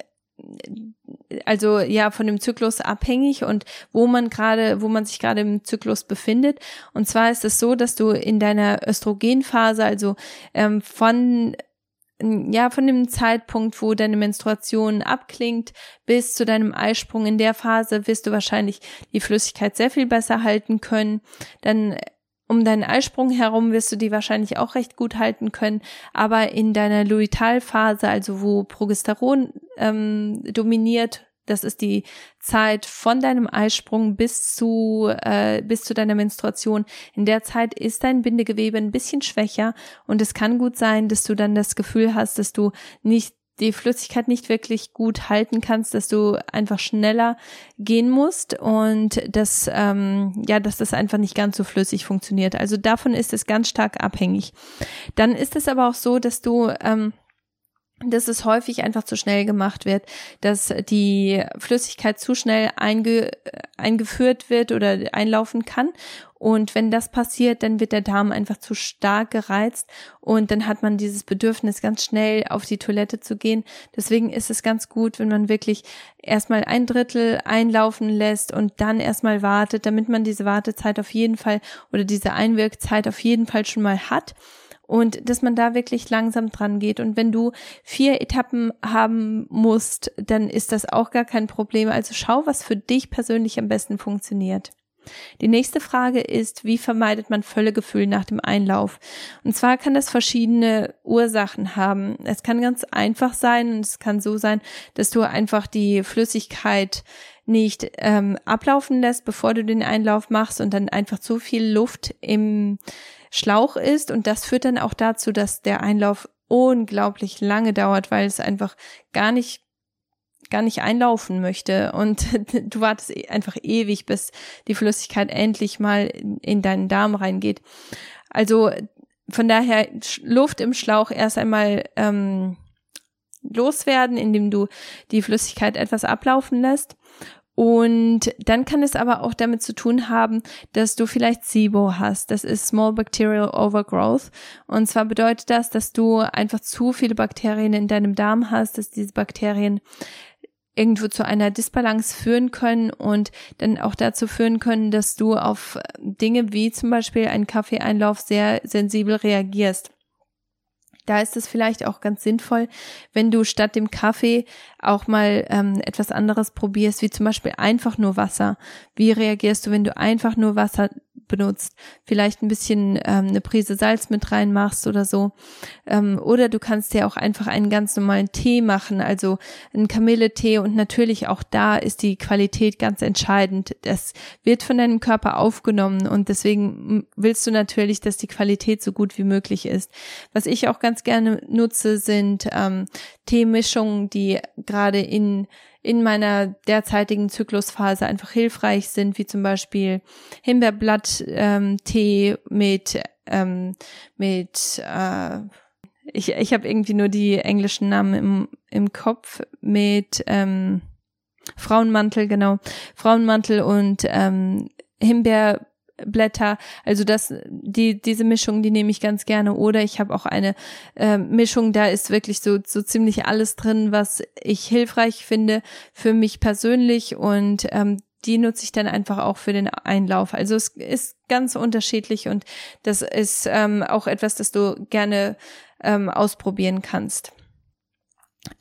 also ja von dem Zyklus abhängig und wo man gerade, wo man sich gerade im Zyklus befindet. Und zwar ist es so, dass du in deiner Östrogenphase, also ähm, von ja, von dem Zeitpunkt, wo deine Menstruation abklingt, bis zu deinem Eisprung in der Phase wirst du wahrscheinlich die Flüssigkeit sehr viel besser halten können. Dann um deinen Eisprung herum wirst du die wahrscheinlich auch recht gut halten können, aber in deiner Luitalphase, also wo Progesteron ähm, dominiert, das ist die Zeit von deinem Eisprung bis zu äh, bis zu deiner Menstruation. In der Zeit ist dein Bindegewebe ein bisschen schwächer und es kann gut sein, dass du dann das Gefühl hast, dass du nicht die Flüssigkeit nicht wirklich gut halten kannst, dass du einfach schneller gehen musst und dass ähm, ja, dass das einfach nicht ganz so flüssig funktioniert. Also davon ist es ganz stark abhängig. Dann ist es aber auch so, dass du ähm, dass es häufig einfach zu schnell gemacht wird, dass die Flüssigkeit zu schnell einge eingeführt wird oder einlaufen kann. Und wenn das passiert, dann wird der Darm einfach zu stark gereizt und dann hat man dieses Bedürfnis, ganz schnell auf die Toilette zu gehen. Deswegen ist es ganz gut, wenn man wirklich erstmal ein Drittel einlaufen lässt und dann erstmal wartet, damit man diese Wartezeit auf jeden Fall oder diese Einwirkzeit auf jeden Fall schon mal hat und dass man da wirklich langsam dran geht. Und wenn du vier Etappen haben musst, dann ist das auch gar kein Problem. Also schau, was für dich persönlich am besten funktioniert. Die nächste Frage ist, wie vermeidet man Völlegefühl nach dem Einlauf? Und zwar kann das verschiedene Ursachen haben. Es kann ganz einfach sein und es kann so sein, dass du einfach die Flüssigkeit nicht ähm, ablaufen lässt, bevor du den Einlauf machst und dann einfach zu viel Luft im Schlauch ist. Und das führt dann auch dazu, dass der Einlauf unglaublich lange dauert, weil es einfach gar nicht gar nicht einlaufen möchte. Und du wartest e-, einfach ewig, bis die Flüssigkeit endlich mal in deinen Darm reingeht. Also von daher Luft im Schlauch erst einmal ähm, loswerden, indem du die Flüssigkeit etwas ablaufen lässt und dann kann es aber auch damit zu tun haben, dass du vielleicht SIBO hast. Das ist Small Bacterial Overgrowth. Und zwar bedeutet das, dass du einfach zu viele Bakterien in deinem Darm hast, dass diese Bakterien irgendwo zu einer Disbalance führen können und dann auch dazu führen können, dass du auf Dinge wie zum Beispiel einen Kaffeeeinlauf sehr sensibel reagierst. Da ist es vielleicht auch ganz sinnvoll, wenn du statt dem Kaffee auch mal ähm, etwas anderes probierst, wie zum Beispiel einfach nur Wasser. Wie reagierst du, wenn du einfach nur Wasser benutzt, vielleicht ein bisschen ähm, eine Prise Salz mit reinmachst oder so. Ähm, oder du kannst dir auch einfach einen ganz normalen Tee machen, also einen Kamilletee und natürlich auch da ist die Qualität ganz entscheidend. Das wird von deinem Körper aufgenommen und deswegen willst du natürlich, dass die Qualität so gut wie möglich ist. Was ich auch ganz gerne nutze, sind ähm, Teemischungen, die gerade in in meiner derzeitigen Zyklusphase einfach hilfreich sind, wie zum Beispiel Himbeerblatt-Tee ähm, mit ähm, mit äh, ich, ich habe irgendwie nur die englischen Namen im, im Kopf mit ähm, Frauenmantel, genau, Frauenmantel und ähm, Himbeer Blätter. Also das, die, diese Mischung, die nehme ich ganz gerne. Oder ich habe auch eine äh, Mischung, da ist wirklich so, so ziemlich alles drin, was ich hilfreich finde für mich persönlich und ähm, die nutze ich dann einfach auch für den Einlauf. Also es ist ganz unterschiedlich und das ist ähm, auch etwas, das du gerne ähm, ausprobieren kannst.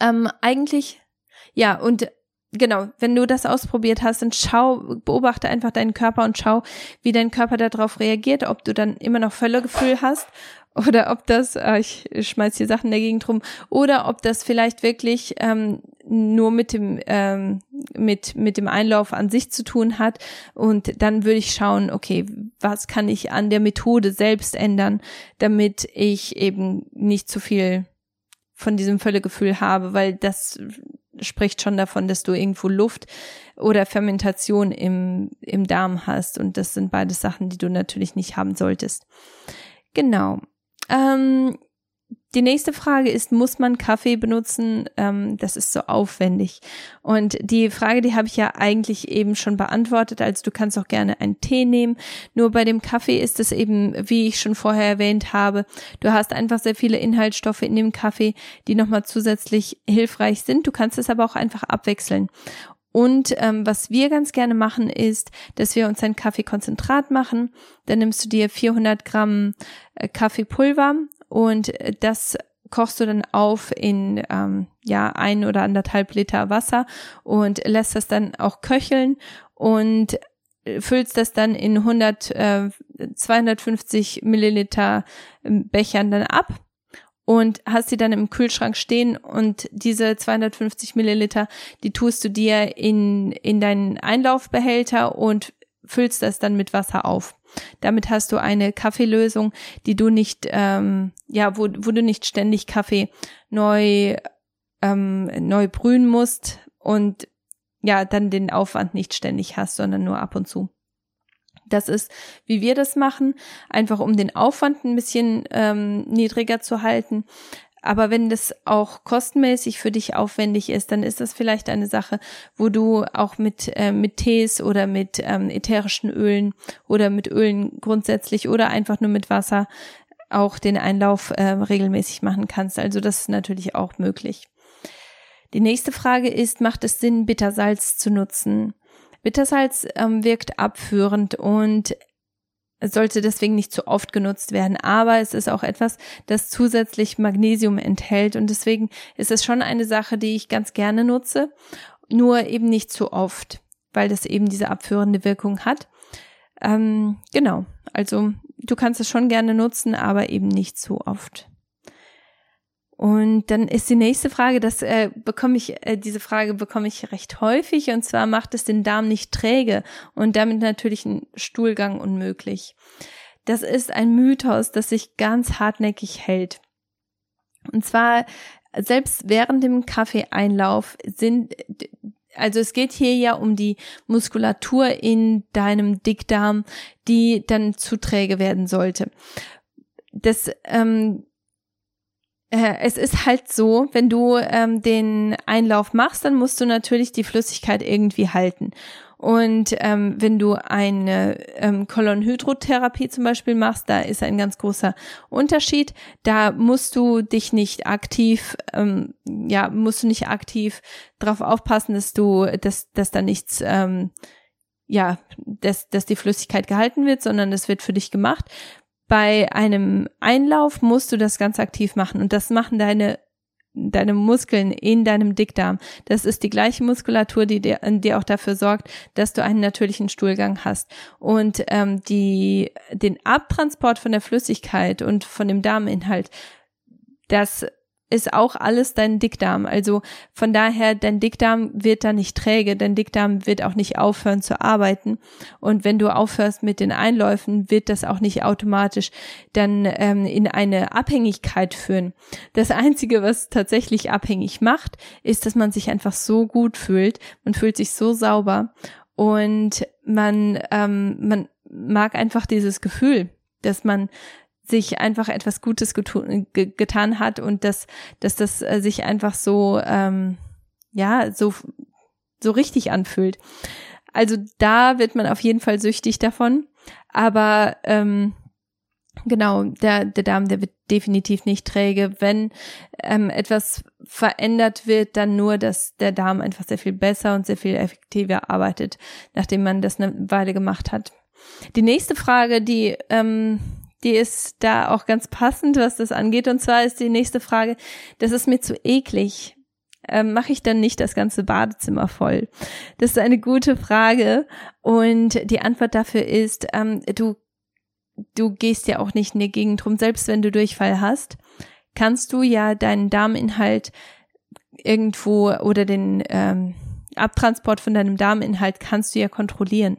Ähm, eigentlich, ja, und genau, wenn du das ausprobiert hast, dann schau, beobachte einfach deinen Körper und schau, wie dein Körper darauf reagiert, ob du dann immer noch Völlegefühl hast oder ob das, äh, ich schmeiß hier Sachen in der Gegend rum, oder ob das vielleicht wirklich ähm, nur mit dem ähm, mit mit dem Einlauf an sich zu tun hat. Und dann würde ich schauen, okay, was kann ich an der Methode selbst ändern, damit ich eben nicht zu viel von diesem Völlegefühl habe, weil das spricht schon davon, dass du irgendwo Luft oder Fermentation im, im Darm hast. Und das sind beides Sachen, die du natürlich nicht haben solltest. Genau. Ähm, die nächste Frage ist, muss man Kaffee benutzen? Ähm, das ist so aufwendig. Und die Frage, die habe ich ja eigentlich eben schon beantwortet. Also du kannst auch gerne einen Tee nehmen. Nur bei dem Kaffee ist es eben, wie ich schon vorher erwähnt habe, du hast einfach sehr viele Inhaltsstoffe in dem Kaffee, die nochmal zusätzlich hilfreich sind. Du kannst es aber auch einfach abwechseln. Und ähm, was wir ganz gerne machen, ist, dass wir uns ein Kaffeekonzentrat machen. Dann nimmst du dir 400 Gramm äh, Kaffeepulver und äh, das kochst du dann auf in ähm, ja ein oder anderthalb Liter Wasser und lässt das dann auch köcheln und füllst das dann in 100, äh, 250 Milliliter ähm, Bechern dann ab und hast sie dann im Kühlschrank stehen und diese 250 Milliliter, die tust du dir in, in deinen Einlaufbehälter und füllst das dann mit Wasser auf. Damit hast du eine Kaffeelösung, die du nicht, ähm, ja, wo, wo du nicht ständig Kaffee neu, ähm, neu brühen musst und ja, dann den Aufwand nicht ständig hast, sondern nur ab und zu. Das ist, wie wir das machen, einfach um den Aufwand ein bisschen ähm, niedriger zu halten. Aber wenn das auch kostenmäßig für dich aufwendig ist, dann ist das vielleicht eine Sache, wo du auch mit, äh, mit Tees oder mit ähm, ätherischen Ölen oder mit Ölen grundsätzlich oder einfach nur mit Wasser auch den Einlauf äh, regelmäßig machen kannst. Also das ist natürlich auch möglich. Die nächste Frage ist, macht es Sinn, Bittersalz zu nutzen? Bittersalz ähm, wirkt abführend und es sollte deswegen nicht zu oft genutzt werden, aber es ist auch etwas, das zusätzlich Magnesium enthält und deswegen ist es schon eine Sache, die ich ganz gerne nutze, nur eben nicht zu oft, weil das eben diese abführende Wirkung hat. Ähm, genau, also du kannst es schon gerne nutzen, aber eben nicht zu oft. Und dann ist die nächste Frage, das äh, bekomme ich, äh, diese Frage bekomme ich recht häufig, und zwar macht es den Darm nicht träge und damit natürlich ein Stuhlgang unmöglich. Das ist ein Mythos, das sich ganz hartnäckig hält. Und zwar selbst während dem Kaffeeeinlauf sind, also es geht hier ja um die Muskulatur in deinem Dickdarm, die dann zu träge werden sollte. Das ähm, äh, es ist halt so, wenn du ähm, den Einlauf machst, dann musst du natürlich die Flüssigkeit irgendwie halten. Und ähm, wenn du eine ähm, Kolonhydrotherapie zum Beispiel machst, da ist ein ganz großer Unterschied. Da musst du dich nicht aktiv, ähm, ja, musst du nicht aktiv darauf aufpassen, dass du, dass, dass da nichts, ähm, ja, dass, dass die Flüssigkeit gehalten wird, sondern das wird für dich gemacht bei einem Einlauf musst du das ganz aktiv machen und das machen deine deine Muskeln in deinem Dickdarm. Das ist die gleiche Muskulatur, die dir, die auch dafür sorgt, dass du einen natürlichen Stuhlgang hast. Und ähm, die, den Abtransport von der Flüssigkeit und von dem Darminhalt, das ist auch alles dein Dickdarm. Also von daher, dein Dickdarm wird da nicht träge, dein Dickdarm wird auch nicht aufhören zu arbeiten. Und wenn du aufhörst mit den Einläufen, wird das auch nicht automatisch dann ähm, in eine Abhängigkeit führen. Das Einzige, was tatsächlich abhängig macht, ist, dass man sich einfach so gut fühlt. Man fühlt sich so sauber und man, ähm, man mag einfach dieses Gefühl, dass man sich einfach etwas Gutes getun, getan hat und dass, dass das äh, sich einfach so, ähm, ja, so, so richtig anfühlt. Also da wird man auf jeden Fall süchtig davon. Aber ähm, genau, der, der Darm, der wird definitiv nicht träge. Wenn ähm, etwas verändert wird, dann nur, dass der Darm einfach sehr viel besser und sehr viel effektiver arbeitet, nachdem man das eine Weile gemacht hat. Die nächste Frage, die ähm, die ist da auch ganz passend, was das angeht. Und zwar ist die nächste Frage, das ist mir zu eklig. Ähm, Mache ich dann nicht das ganze Badezimmer voll? Das ist eine gute Frage. Und die Antwort dafür ist, ähm, du, du gehst ja auch nicht in die Gegend rum. Selbst wenn du Durchfall hast, kannst du ja deinen Darminhalt irgendwo oder den ähm, Abtransport von deinem Darminhalt kannst du ja kontrollieren,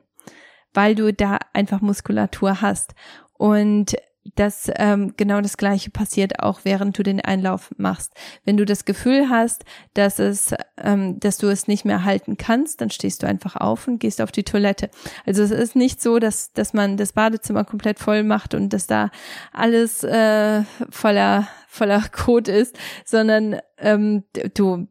weil du da einfach Muskulatur hast. Und das ähm, genau das gleiche passiert auch während du den Einlauf machst. Wenn du das Gefühl hast, dass es, ähm, dass du es nicht mehr halten kannst, dann stehst du einfach auf und gehst auf die Toilette. Also es ist nicht so, dass dass man das Badezimmer komplett voll macht und dass da alles äh, voller voller Kot ist, sondern ähm, du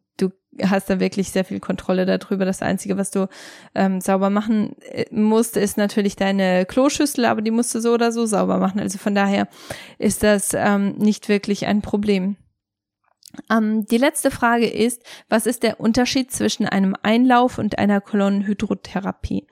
hast da wirklich sehr viel Kontrolle darüber. Das Einzige, was du ähm, sauber machen äh, musst, ist natürlich deine Kloschüssel, aber die musst du so oder so sauber machen. Also von daher ist das ähm, nicht wirklich ein Problem. Ähm, die letzte Frage ist, was ist der Unterschied zwischen einem Einlauf und einer Kolonnenhydrotherapie?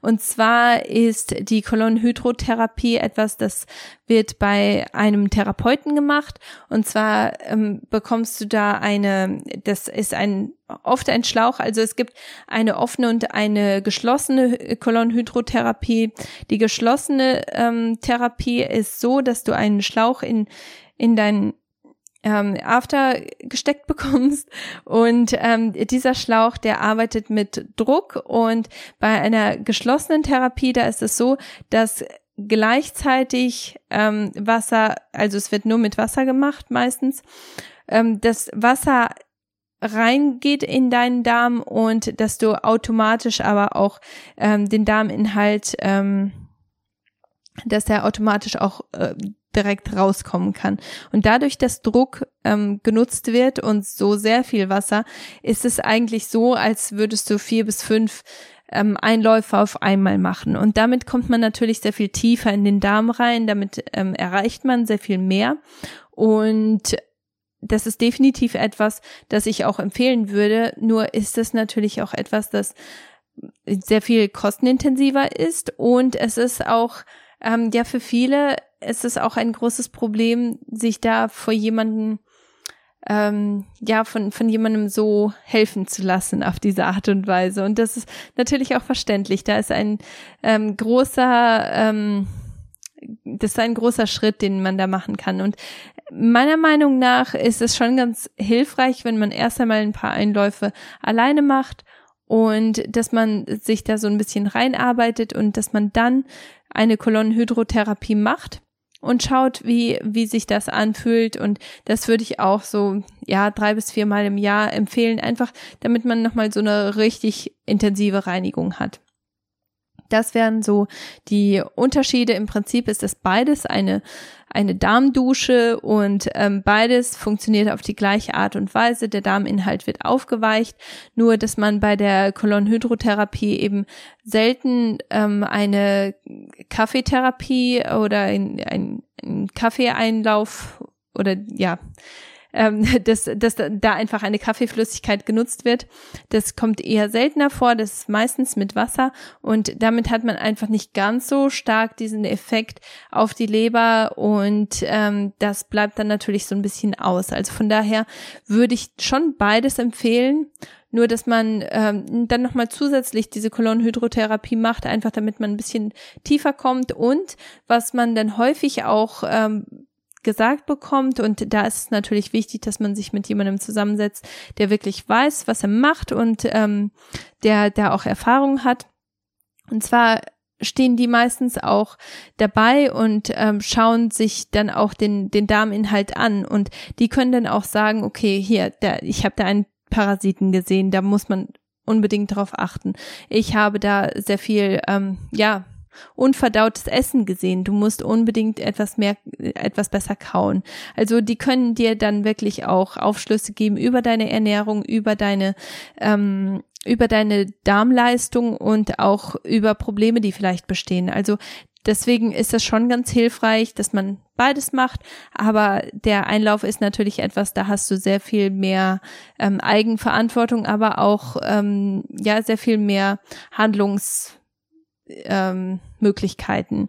Und zwar ist die Kolonnenhydrotherapie etwas, das wird bei einem Therapeuten gemacht. Und zwar ähm, bekommst du da eine, das ist ein oft ein Schlauch. Also es gibt eine offene und eine geschlossene Kolonnenhydrotherapie. Die geschlossene ähm, Therapie ist so, dass du einen Schlauch in in deinen ähm, After gesteckt bekommst. Und ähm, dieser Schlauch, der arbeitet mit Druck und bei einer geschlossenen Therapie, da ist es so, dass gleichzeitig ähm, Wasser, also es wird nur mit Wasser gemacht meistens, ähm, das Wasser reingeht in deinen Darm und dass du automatisch aber auch ähm, den Darminhalt, ähm, dass der automatisch auch äh, direkt rauskommen kann. Und dadurch, dass Druck ähm, genutzt wird und so sehr viel Wasser, ist es eigentlich so, als würdest du vier bis fünf ähm, Einläufe auf einmal machen. Und damit kommt man natürlich sehr viel tiefer in den Darm rein, damit ähm, erreicht man sehr viel mehr. Und das ist definitiv etwas, das ich auch empfehlen würde. Nur ist es natürlich auch etwas, das sehr viel kostenintensiver ist und es ist auch ähm, ja für viele ist es auch ein großes Problem, sich da vor jemanden ähm, ja von von jemandem so helfen zu lassen auf diese Art und Weise und das ist natürlich auch verständlich. Da ist ein ähm, großer ähm, das ist ein großer Schritt, den man da machen kann. Und meiner Meinung nach ist es schon ganz hilfreich, wenn man erst einmal ein paar Einläufe alleine macht und dass man sich da so ein bisschen reinarbeitet und dass man dann eine Kolonnenhydrotherapie macht und schaut, wie, wie sich das anfühlt. Und das würde ich auch so, ja, drei bis viermal im Jahr empfehlen, einfach damit man nochmal so eine richtig intensive Reinigung hat. Das wären so die Unterschiede. Im Prinzip ist das beides eine, eine Darmdusche und ähm, beides funktioniert auf die gleiche Art und Weise. Der Darminhalt wird aufgeweicht, nur dass man bei der Kolonhydrotherapie eben selten ähm, eine Kaffeetherapie oder ein, ein, ein Kaffeeeinlauf oder ja, ähm, dass, dass da einfach eine Kaffeeflüssigkeit genutzt wird. Das kommt eher seltener vor, das ist meistens mit Wasser und damit hat man einfach nicht ganz so stark diesen Effekt auf die Leber und ähm, das bleibt dann natürlich so ein bisschen aus. Also von daher würde ich schon beides empfehlen. Nur, dass man ähm, dann nochmal zusätzlich diese Kolonnenhydrotherapie macht, einfach damit man ein bisschen tiefer kommt. Und was man dann häufig auch ähm, gesagt bekommt. Und da ist es natürlich wichtig, dass man sich mit jemandem zusammensetzt, der wirklich weiß, was er macht und ähm, der, der auch Erfahrung hat. Und zwar stehen die meistens auch dabei und ähm, schauen sich dann auch den, den Darminhalt an. Und die können dann auch sagen, okay, hier, da, ich habe da einen Parasiten gesehen, da muss man unbedingt darauf achten. Ich habe da sehr viel, ähm, ja, unverdautes Essen gesehen. Du musst unbedingt etwas mehr, etwas besser kauen. Also die können dir dann wirklich auch Aufschlüsse geben über deine Ernährung, über deine ähm, über deine Darmleistung und auch über Probleme, die vielleicht bestehen. Also deswegen ist es schon ganz hilfreich, dass man beides macht. Aber der Einlauf ist natürlich etwas, da hast du sehr viel mehr ähm, Eigenverantwortung, aber auch ähm, ja sehr viel mehr Handlungs ähm, Möglichkeiten,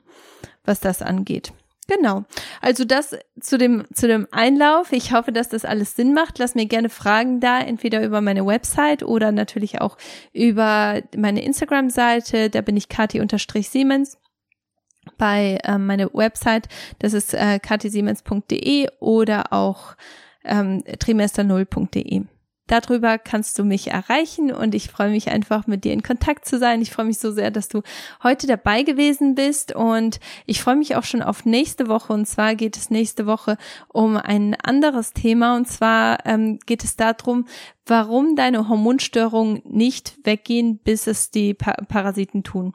was das angeht. Genau. Also das zu dem, zu dem Einlauf. Ich hoffe, dass das alles Sinn macht. Lass mir gerne Fragen da, entweder über meine Website oder natürlich auch über meine Instagram-Seite. Da bin ich kati-siemens. Bei ähm, meine Website, das ist äh, katisiemens.de oder auch ähm, trimester0.de. Darüber kannst du mich erreichen und ich freue mich einfach mit dir in Kontakt zu sein. Ich freue mich so sehr, dass du heute dabei gewesen bist und ich freue mich auch schon auf nächste Woche und zwar geht es nächste Woche um ein anderes Thema und zwar ähm, geht es darum, warum deine Hormonstörungen nicht weggehen, bis es die pa Parasiten tun.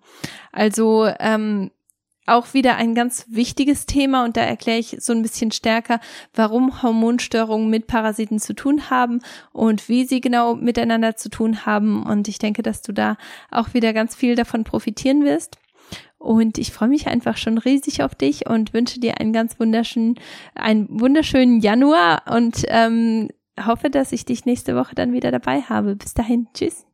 Also ähm, auch wieder ein ganz wichtiges Thema und da erkläre ich so ein bisschen stärker, warum Hormonstörungen mit Parasiten zu tun haben und wie sie genau miteinander zu tun haben. Und ich denke, dass du da auch wieder ganz viel davon profitieren wirst. Und ich freue mich einfach schon riesig auf dich und wünsche dir einen ganz wunderschönen, einen wunderschönen Januar und ähm, hoffe, dass ich dich nächste Woche dann wieder dabei habe. Bis dahin, tschüss.